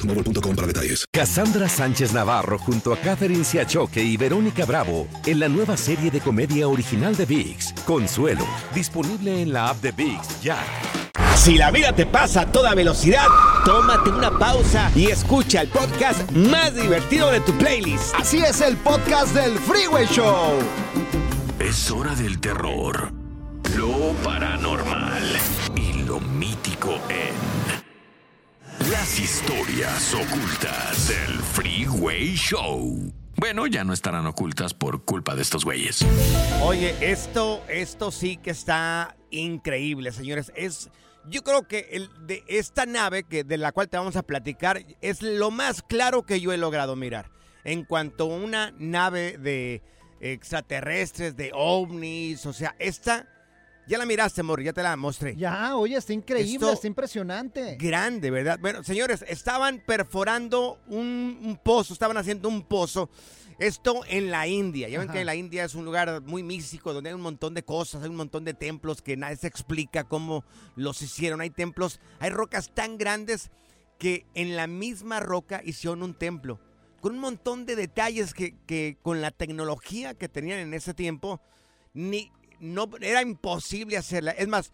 Boostmobile.com para detalles. Cassandra Sánchez Navarro junto a Catherine Siachoque y Verónica Bravo en la nueva serie de comedia original de VIX, Consuelo, disponible en la app de VIX ya. Si la vida te pasa a toda velocidad, tómate una pausa y escucha el podcast más divertido de tu playlist. Así es el podcast del Freeway Show. Es hora del terror, lo paranormal y lo mítico en historias ocultas del Freeway Show. Bueno, ya no estarán ocultas por culpa de estos güeyes. Oye, esto, esto sí que está increíble, señores. Es, yo creo que el, de esta nave que, de la cual te vamos a platicar es lo más claro que yo he logrado mirar. En cuanto a una nave de extraterrestres, de ovnis, o sea, esta... Ya la miraste, Mori, ya te la mostré. Ya, oye, está increíble, Esto- está impresionante. Grande, ¿verdad? Bueno, señores, estaban perforando un, un pozo, estaban haciendo un pozo. Esto en la India. Ya ven Ajá. que la India es un lugar muy místico donde hay un montón de cosas, hay un montón de templos que nadie se explica cómo los hicieron. Hay templos, hay rocas tan grandes que en la misma roca hicieron un templo. Con un montón de detalles que, que con la tecnología que tenían en ese tiempo, ni, no, era imposible hacerla. Es más,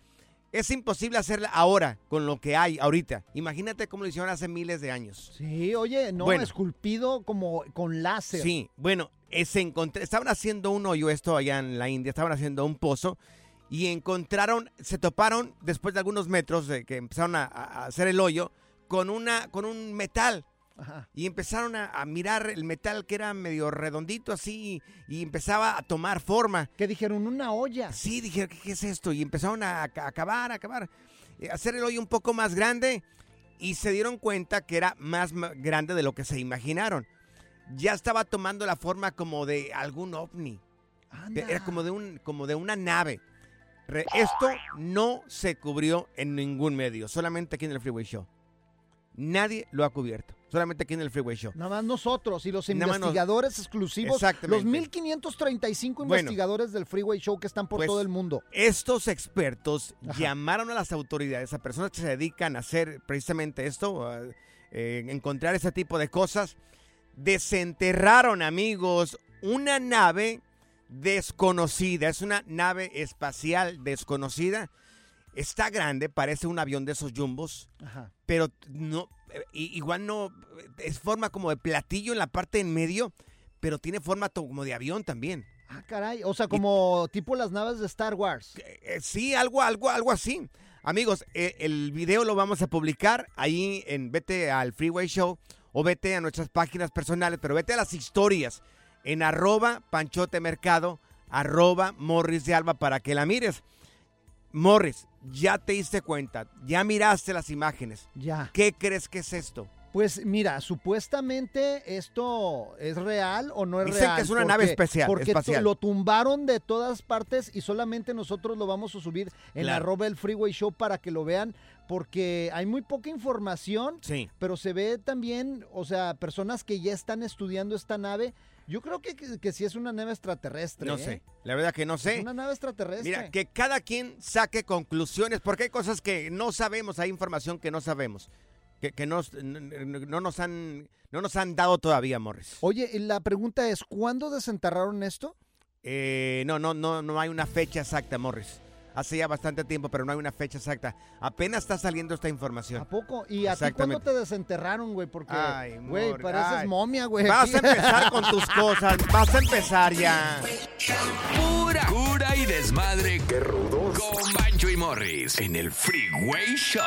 es imposible hacerla ahora con lo que hay ahorita. Imagínate cómo lo hicieron hace miles de años. Sí, oye, no, Bueno. esculpido como con láser. Sí, bueno, se encontré- estaban haciendo un hoyo esto allá en la India, estaban haciendo un pozo y encontraron, se toparon después de algunos metros de que empezaron a, a hacer el hoyo con una, con un metal. Ajá. Y empezaron a, a mirar el metal que era medio redondito así y empezaba a tomar forma. ¿Qué dijeron? Una olla. Sí, dijeron, ¿qué, qué es esto? Y empezaron a, a acabar, a acabar, eh, hacer el hoyo un poco más grande y se dieron cuenta que era más grande de lo que se imaginaron. Ya estaba tomando la forma como de algún ovni. Era como de, un, como de una nave. Re- esto no se cubrió en ningún medio, solamente aquí en el Freeway Show. Nadie lo ha cubierto, solamente aquí en el Freeway Show. Nada más nosotros y los Nada más nos- investigadores exclusivos, Exactamente. los 1535 Bueno. investigadores del Freeway Show que están por Pues, todo el mundo. Estos expertos Ajá. llamaron a las autoridades, a personas que se dedican a hacer precisamente esto, a, eh, encontrar ese tipo de cosas. Desenterraron, amigos, una nave desconocida. Es una nave espacial desconocida. Está grande, parece un avión de esos jumbos, Ajá. pero no, eh, igual no, es forma como de platillo en la parte en medio, pero tiene forma como de avión también. Ah, caray. O sea, como tipo las naves de Star Wars. Eh, sí, algo, algo, algo así. Amigos, eh, el video lo vamos a publicar ahí en vete al Freeway Show o vete a nuestras páginas personales, pero vete a las historias en arroba panchote mercado, arroba morris de alba para que la mires. Morris, ya te diste cuenta, ya miraste las imágenes. Ya. ¿Qué crees que es esto? Pues mira, supuestamente esto es real o no es Dicen real. que es una nave especial, Porque espacial. lo tumbaron de todas partes y solamente nosotros lo vamos a subir en Claro. arroba el Freeway Show para que lo vean porque hay muy poca información, Sí. pero se ve también, o sea, personas que ya están estudiando esta nave. Yo creo que, que, que sí es una nave extraterrestre. No ¿eh? sé, la verdad que no sé. Es una nave extraterrestre. Mira, que cada quien saque conclusiones, porque hay cosas que no sabemos, hay información que no sabemos, que, que nos- n- n- no, nos han, no nos han dado todavía, Morris. Oye, y la pregunta es, ¿cuándo desenterraron esto? Eh, no, no, no, no hay una fecha exacta, Morris. Hace ya bastante tiempo, pero no hay una fecha exacta. Apenas está saliendo esta información. ¿A poco? ¿Y a ti cuándo te desenterraron, güey? Porque, Ay, güey, Morris, pareces ay. momia, güey. Vas a empezar con tus cosas, vas a empezar ya. Pura cura y desmadre. ¡Qué rudos! Con Bancho y Morris en el Freeway Show.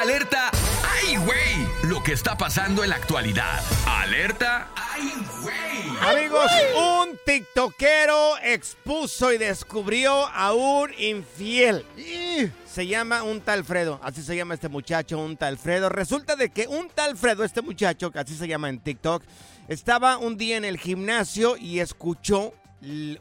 Alerta. ¡Ay, güey! Lo que está pasando en la actualidad. Alerta. ¡Ay, güey! Amigos, un tiktokero expuso y descubrió a un infiel. Se llama un tal Fredo, así se llama este muchacho, un tal Fredo. Resulta de que un tal Fredo, este muchacho, que así se llama en TikTok, estaba un día en el gimnasio y escuchó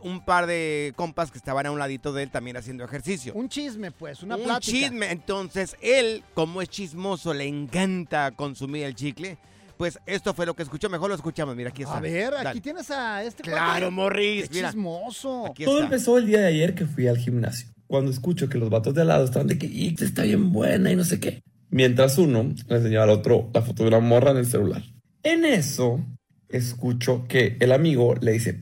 un par de compas que estaban a un ladito de él también haciendo ejercicio. Un chisme, pues, una un plática. chisme. Entonces, él, como es chismoso, le encanta consumir el chicle. Pues esto fue lo que escuchó. Mejor lo escuchamos. Mira, aquí está. A ver, aquí Dale. tienes a este Claro, cuate. Morris, Qué mira. chismoso. Aquí Todo está. empezó el día de ayer que fui al gimnasio. Cuando escucho que los vatos de al lado están de que "Y, está bien buena y no sé qué. mientras uno le enseñaba al otro la foto de una morra en el celular. En eso, escucho que el amigo le dice,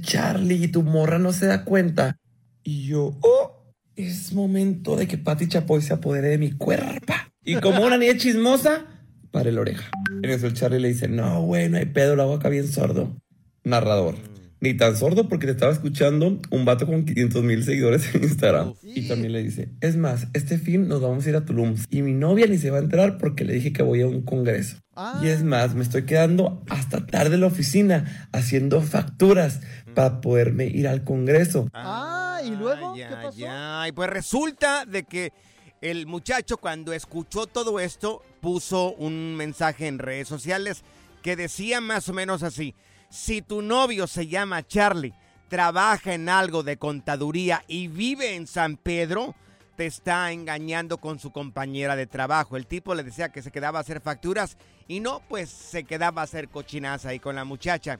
Charlie, tu morra no se da cuenta. Y yo, oh, es momento de que Patty Chapoy se apodere de mi cuerpo. Y como una niña chismosa, para la oreja. En eso el Charlie le dice, no, güey, no hay pedo, lo hago acá bien sordo. Narrador. Ni tan sordo porque te estaba escuchando un vato con 500 mil seguidores en Instagram. Y también le dice, es más, este fin nos vamos a ir a Tulum. Y mi novia ni se va a enterar porque le dije que voy a un congreso. Y es más, me estoy quedando hasta tarde en la oficina haciendo facturas para poderme ir al congreso. Ah, y luego, ¿qué Ya, pasó? ya. Y pues resulta de que el muchacho cuando escuchó todo esto puso un mensaje en redes sociales que decía más o menos así, si tu novio se llama Charlie, trabaja en algo de contaduría y vive en San Pedro, te está engañando con su compañera de trabajo. El tipo le decía que se quedaba a hacer facturas y no, pues se quedaba a hacer cochinaza ahí con la muchacha.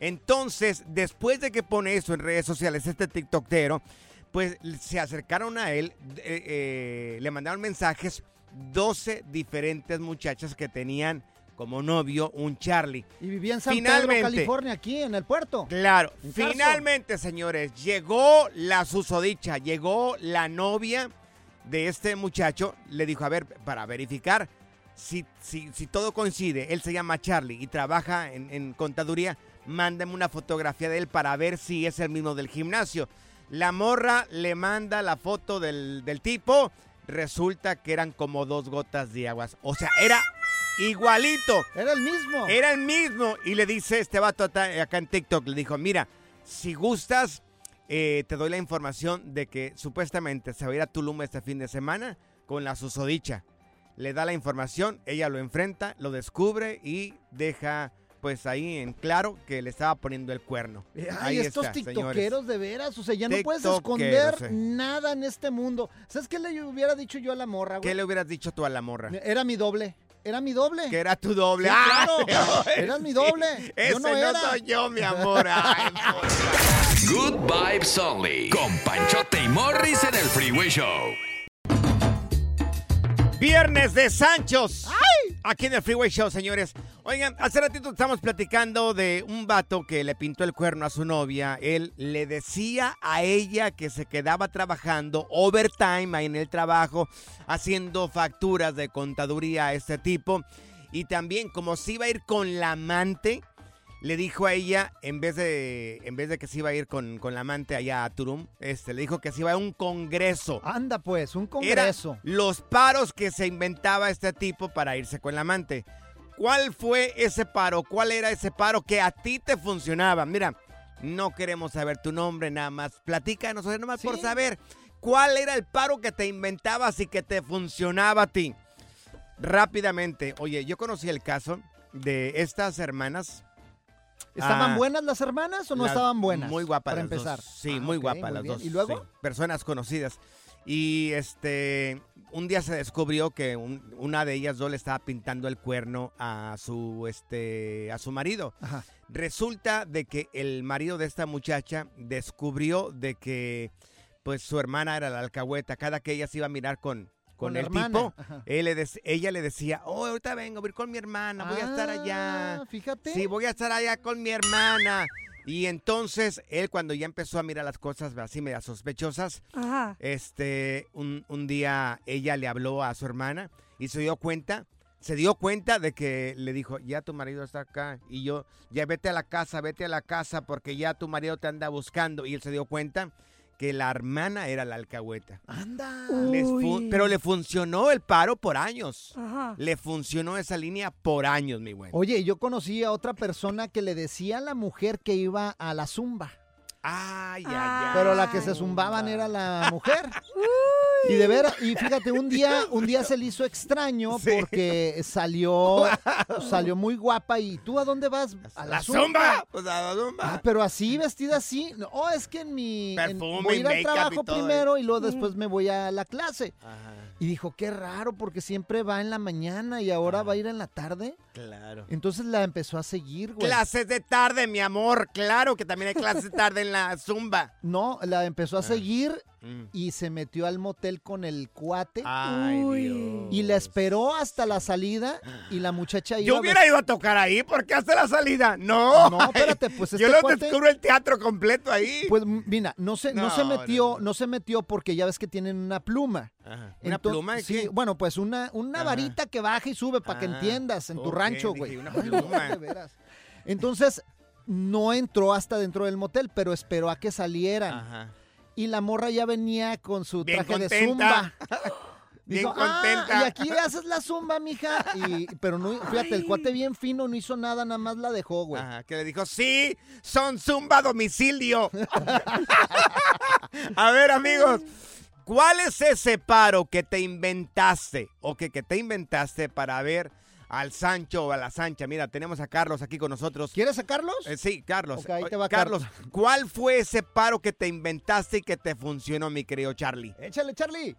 Entonces, después de que pone eso en redes sociales, este TikTokero, pues se acercaron a él, eh, eh, le mandaron mensajes 12 diferentes muchachas que tenían como novio un Charlie. Y vivía en San Finalmente. Pedro, California, aquí en el puerto. Claro, finalmente, señores, llegó la susodicha, llegó la novia de este muchacho, le dijo, a ver, para verificar si, si, si todo coincide, él se llama Charlie y trabaja en, en contaduría, mándame una fotografía de él para ver si es el mismo del gimnasio. La morra le manda la foto del, del tipo, resulta que eran como dos gotas de aguas. O sea, era igualito. Era el mismo. Era el mismo. Y le dice este vato acá en TikTok, le dijo, mira, si gustas, eh, te doy la información de que supuestamente se va a ir a Tulum este fin de semana con la susodicha. Le da la información, ella lo enfrenta, lo descubre y deja pues ahí en claro que le estaba poniendo el cuerno. Ay, Ahí estos está, señores. tiktokeros de veras, o sea, ya no puedes Tiktokeros, esconder sí. nada en este mundo. ¿Sabes qué le hubiera dicho yo a la morra, güey? ¿Qué le hubieras dicho tú a la morra? Era mi doble. Era mi doble. Que era tu doble. Sí, ¡Ah! claro. Sí. Era mi doble. Ese yo no no era. soy yo, mi amor. Ay, Good Vibes Only. Con Panchote y Morris en el Freeway Show. Viernes de Sanchos. Aquí en el Freeway Show, señores. Oigan, hace ratito estamos platicando de un vato que le pintó el cuerno a su novia. Él le decía a ella que se quedaba trabajando overtime ahí en el trabajo, haciendo facturas de contaduría a este tipo. Y también, como se iba a ir con la amante, le dijo a ella, en vez de, en vez de que se iba a ir con, con la amante allá a Turum, este, le dijo que se iba a un congreso. Anda pues, un Era congreso. los paros que se inventaba este tipo para irse con la amante. ¿Cuál fue ese paro? ¿Cuál era ese paro que a ti te funcionaba? Mira, no queremos saber tu nombre nada más. Platícanos, nada más por saber cuál era el paro que te inventabas y que te funcionaba a ti. Rápidamente, oye, yo conocí el caso de estas hermanas. ¿Estaban Ah, buenas las hermanas o no las- estaban buenas? Muy guapas Para las dos. empezar. Sí, Ah, muy ok, guapas muy las bien. dos. ¿Y luego? sí, personas conocidas. Y este, un día se descubrió que un- una de ellas dos le estaba pintando el cuerno a su, este, a su marido. Ajá. Resulta de que el marido de esta muchacha descubrió de que, pues, su hermana era la alcahueta. Cada que ella se iba a mirar con, con, el hermana, tipo, él le ella le decía, oh, ahorita vengo, voy a ir con mi hermana, voy a estar allá. Ah, Fíjate. Sí, voy a estar allá con mi hermana. Y entonces él cuando ya empezó a mirar las cosas así medio sospechosas, Ajá. este, un, un día ella le habló a su hermana y se dio cuenta, se dio cuenta de que le dijo, ya tu marido está acá y yo, ya vete a la casa, vete a la casa porque ya tu marido te anda buscando. Y él se dio cuenta que la hermana era la alcahueta. Anda. Les pero le funcionó el paro por años. Ajá. Le funcionó esa línea por años, mi güey. Oye, yo conocí a otra persona que le decía a la mujer que iba a la zumba. Ay, ay, Ah. ay. Pero la que se zumbaban era la mujer. Y de veras, y fíjate, un día, un día se le hizo extraño porque salió, salió muy guapa y ¿tú a dónde vas? A la, ¡La zumba! Pues a la zumba. Ah, pero así, vestida así. No, oh, es que en mi... en- Perfume voy a ir al y trabajo todo, primero ¿eh? y luego después me voy a la clase. Ajá, Y dijo, qué raro, porque siempre va en la mañana y ahora va a ir en la tarde. claro. Entonces la empezó a seguir, güey. Clases de tarde, mi amor. Claro que también hay clases de tarde en la zumba. No, la empezó Ah. a seguir y se metió al motel con el cuate. Ay, Dios. Y la esperó hasta la salida y la muchacha iba Yo hubiera ido a tocar ahí, porque hasta la salida? No. No, espérate, pues Yo este no cuate- descubro el teatro completo ahí. Pues mira, no se, no, No, se metió, no, se metió porque ya ves que tienen una pluma. ¿Una Ento- pluma de Sí, qué? bueno, pues una, una Ajá. varita que baja y sube para que Ah, entiendas en tu rancho, güey. una pluma. de veras. Entonces, no entró hasta dentro del motel, pero esperó a que salieran. Ajá. Y la morra ya venía con su Bien traje de zumba. Bien Dijo, "Ah, contenta. y aquí haces la zumba, mija. Y, pero no, fíjate, el cuate bien fino no hizo nada, nada más la dejó, güey. Ajá, que le dijo, sí, son zumba a domicilio. a ver, amigos, ¿cuál es ese paro que te inventaste o que, que te inventaste para ver al Sancho o a la Sancha? Mira, tenemos a Carlos aquí con nosotros. ¿Quieres a Carlos? Eh, sí, Carlos. Ahí te va Carlos, ¿cuál fue ese paro que te inventaste y que te funcionó, mi querido Charlie? Échale, Charlie.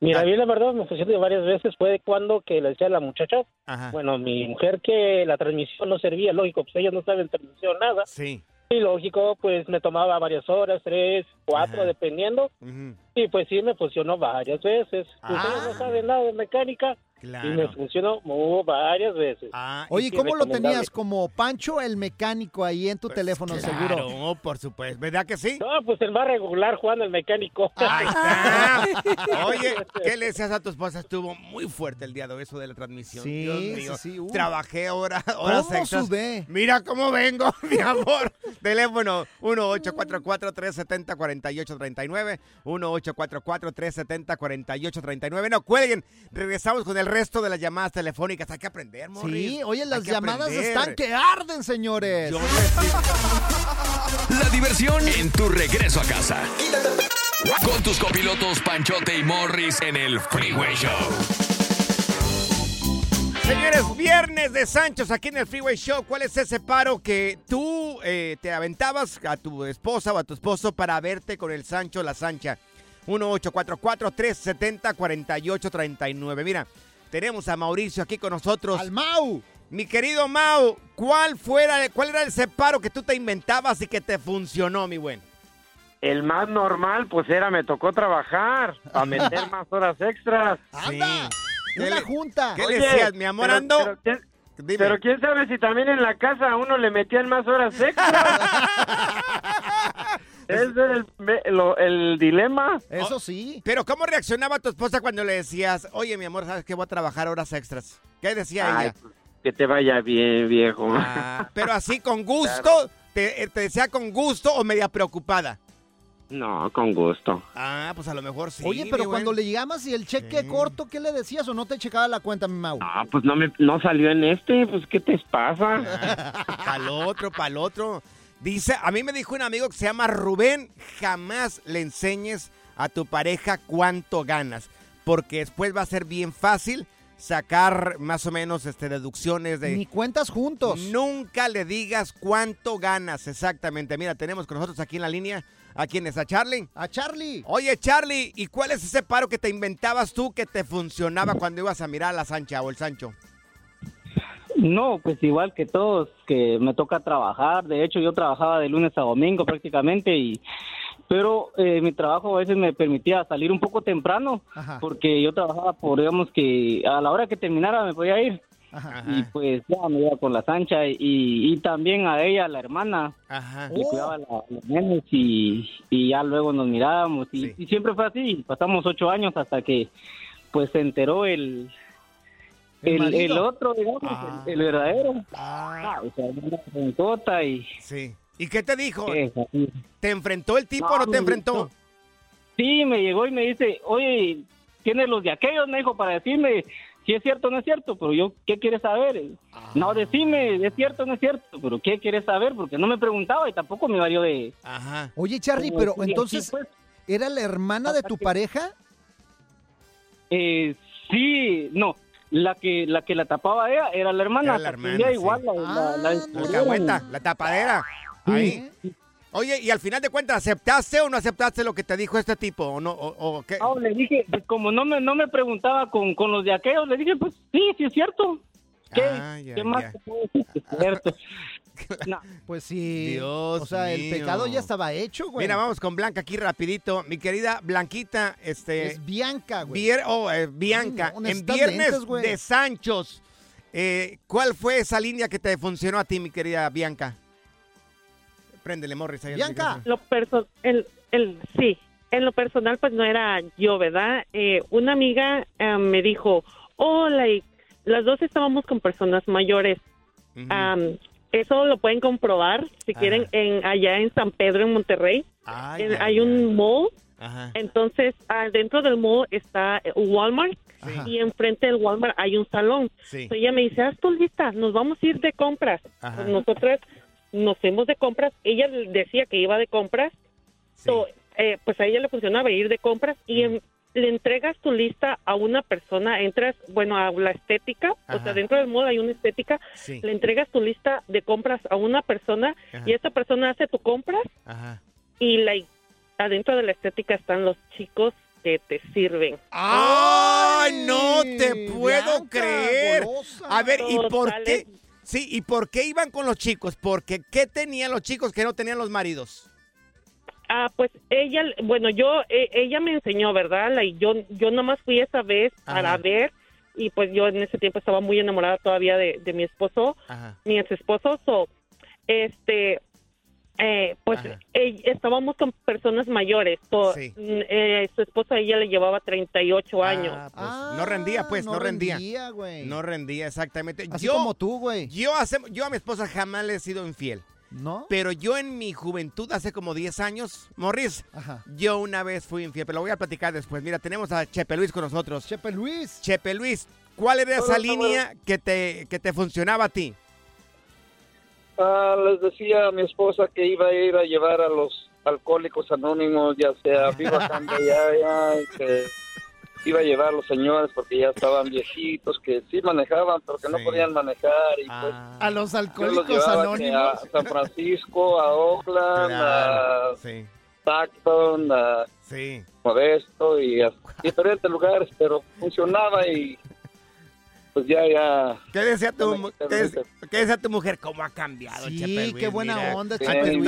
Mira, a mí la verdad me funcionó varias veces. Fue cuando que le decía a la muchacha, Ajá. bueno, mi mujer que la transmisión no servía, lógico, pues ellos no saben transmisión nada. Sí. Y lógico, pues me tomaba varias horas, tres, cuatro, dependiendo. Y pues sí, me funcionó varias veces. Ustedes no saben nada de mecánica. Claro. Y me funcionó varias veces. Oye, Y sí, ¿cómo lo tenías? Como Pancho el mecánico ahí en tu teléfono, seguro. Claro, por supuesto. ¿Verdad que sí? No, pues el más regular jugando el mecánico. Ahí está. Oye, ¿qué le decías a tu esposa? Estuvo muy fuerte el día de hoy eso de la transmisión. Sí, Dios mío. sí, uh. Trabajé hora- horas ¿Cómo extras. sudé? Mira cómo vengo, mi amor. Teléfono 1-844-370-4839. 1-844-370-4839. No cuelguen. Regresamos con el resto de las llamadas telefónicas. Hay que aprender, Morris. Sí, oye, las llamadas aprender. están que arden, señores. La diversión en tu regreso a casa. Con tus copilotos Panchote y Morris en el Freeway Show. Señores, viernes de Sanchos aquí en el Freeway Show. ¿Cuál es ese paro que tú eh, te aventabas a tu esposa o a tu esposo para verte con el Sancho o la Sancha? 1-844-370-4839. Mira, tenemos a Mauricio aquí con nosotros. ¡Al Mau! Mi querido Mau, ¿cuál, fuera, ¿cuál era ese paro que tú te inventabas y que te funcionó, mi buen? El más normal, pues era, me tocó trabajar, a meter más horas extras. ¡Anda! Una junta. ¿Qué decías, mi amor? pero- ando? Pero, ¿quién- pero quién sabe si también en la casa a uno le metían más horas extras. Es el, lo- el dilema. Eso sí. Pero ¿cómo reaccionaba tu esposa cuando le decías, oye, mi amor, ¿sabes que voy a trabajar horas extras? ¿Qué decía Ay, ella? pues, que te vaya bien, viejo. Ah, pero así con gusto, te, te decía con gusto o media preocupada. No, con gusto. Ah, pues a lo mejor sí. Oye, pero cuando le llegabas y el cheque corto, ¿qué le decías o no te checaba la cuenta, mi Mau? Ah, pues no me no salió en este, pues ¿qué te pasa? Pa'l otro, pa'l otro. Dice, a mí me dijo un amigo que se llama Rubén, jamás le enseñes a tu pareja cuánto ganas, porque después va a ser bien fácil sacar más o menos este, deducciones de... Ni cuentas juntos. Nunca le digas cuánto ganas exactamente. Mira, tenemos con nosotros aquí en la línea a quién es, a Charlie. A Charlie. Oye, Charlie, ¿y cuál es ese paro que te inventabas tú que te funcionaba cuando ibas a mirar a la Sancha o el Sancho? No, pues igual que todos, que me toca trabajar. De hecho, yo trabajaba de lunes a domingo prácticamente y pero eh, mi trabajo a veces me permitía salir un poco temprano porque yo trabajaba por digamos que a la hora que terminara me podía ir. Y pues ya me iba con la Sancha y, y también a ella la hermana Ajá. le cuidaba la- los nenes y, y ya luego nos mirábamos y, y siempre fue así. Pasamos ocho años hasta que pues se enteró el El el, otro digamos el, el verdadero Ah, o sea, una y Sí. ¿Y qué te dijo? ¿Te enfrentó el tipo o no te me- enfrentó? Sí, me llegó y me dice, oye, ¿tienes los de aquellos? Me dijo, para decirme si es cierto o no es cierto, pero yo, ¿qué quieres saber? No, decime, ¿es cierto o no es cierto? Pero ¿qué quieres saber? Porque no me preguntaba y tampoco me valió de... Ajá. Oye, Charlie, pero entonces, sí, pues. ¿era la hermana de tu pareja? Eh, sí, no, la que la que la tapaba ella era la hermana. Era la hermana, sí. igual la, la- la La descubrieron. alcahueta, la tapadera. Ahí. Oye, y al final de cuentas, ¿aceptaste o no aceptaste lo que te dijo este tipo? ¿O no? ¿O, o qué? No, le dije, pues, como no me, no me preguntaba con, con los de aquellos, le dije, pues sí, sí es cierto. ¿Qué, Ah, ya, ¿qué más te puedo decir? Cierto. No. Pues sí. Dios o sea, el pecado ya estaba hecho, güey. Mira, vamos con Blanca aquí rapidito. Mi querida Blanquita, este... Es Bianca, güey. Vier- oh, eh, Bianca, Ay, no, en Viernes de Sanchos, eh, ¿cuál fue esa línea que te funcionó a ti, mi querida Bianca? Préndele, Morris. ahí micrófono. Lo perso el, el, sí, en lo personal pues no era yo, ¿verdad? Eh, una amiga eh, me dijo, oh, like, las dos estábamos con personas mayores. Am, eso lo pueden comprobar si quieren en allá en San Pedro, en Monterrey. En- ay, hay un mall. Ajá. Entonces, dentro del mall está eh, Walmart Ajá. y enfrente del Walmart hay un salón. Sí. Entonces, ella me dice, haz tu lista, nos vamos a ir de compras. Pues nosotras nos fuimos de compras. Ella decía que iba de compras. So, eh, pues a ella le funcionaba ir de compras y em- le entregas tu lista a una persona, entras, bueno, a la estética, o sea, dentro del mall hay una estética, Sí. le entregas tu lista de compras a una persona Ajá. y esta persona hace tu compras Ajá. y la, adentro de la estética están los chicos que te sirven. ¡Ay, no te puedo creer! golosa. A ver, ¿y por qué? Sí, ¿y por qué iban con los chicos? Porque ¿qué tenían los chicos que no tenían los maridos? Ah, pues ella, bueno, yo, e- ella me enseñó, ¿verdad? La- y yo, yo nomás fui esa vez para ver y pues yo en ese tiempo estaba muy enamorada todavía de, de mi esposo, Ajá. mi ex esposo, so, este, eh, pues eh, estábamos con personas mayores, so, Sí. mm, eh, su esposo a ella le llevaba 38 años. Ah, pues, no rendía, pues, no, no rendía. rendía, güey. No rendía, exactamente. Así yo, como tú, güey. Yo, hace- yo a mi esposa jamás le he sido infiel. ¿No? Pero yo en mi juventud, hace como 10 años, Morris, Ajá. yo una vez fui infiel, pero lo voy a platicar después. Mira, tenemos a Chepe Luis con nosotros. Chepe Luis. Chepe Luis, ¿cuál era esa línea que te, que te funcionaba a ti? Ah, les decía a mi esposa que iba a ir a llevar a los alcohólicos anónimos, ya sea viva Cambia ya, ya, y que iba a llevar a los señores porque ya estaban viejitos, que sí manejaban, pero que no podían manejar. Y pues, A los alcohólicos anónimos. a San Francisco, a Oakland, Claro, a sí. Stockton, a Sí. Modesto y a diferentes lugares, pero funcionaba y pues ya, ya. ¿Qué decía tu, qué, decía- qué decía tu mujer? ¿Cómo ha cambiado, Sí, Chepe Luis? qué buena Mira, onda, antes Chepe Luis.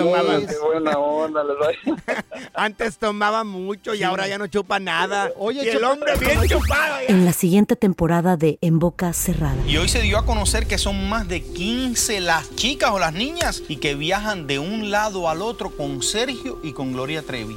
Qué buena onda, les va antes tomaba mucho y Sí. ahora ya no chupa nada. Oye, y el hombre bien chupado. ya. En la siguiente temporada de En Boca Cerrada. Y hoy se dio a conocer que son más de 15 las chicas o las niñas y que viajan de un lado al otro con Sergio y con Gloria Trevi.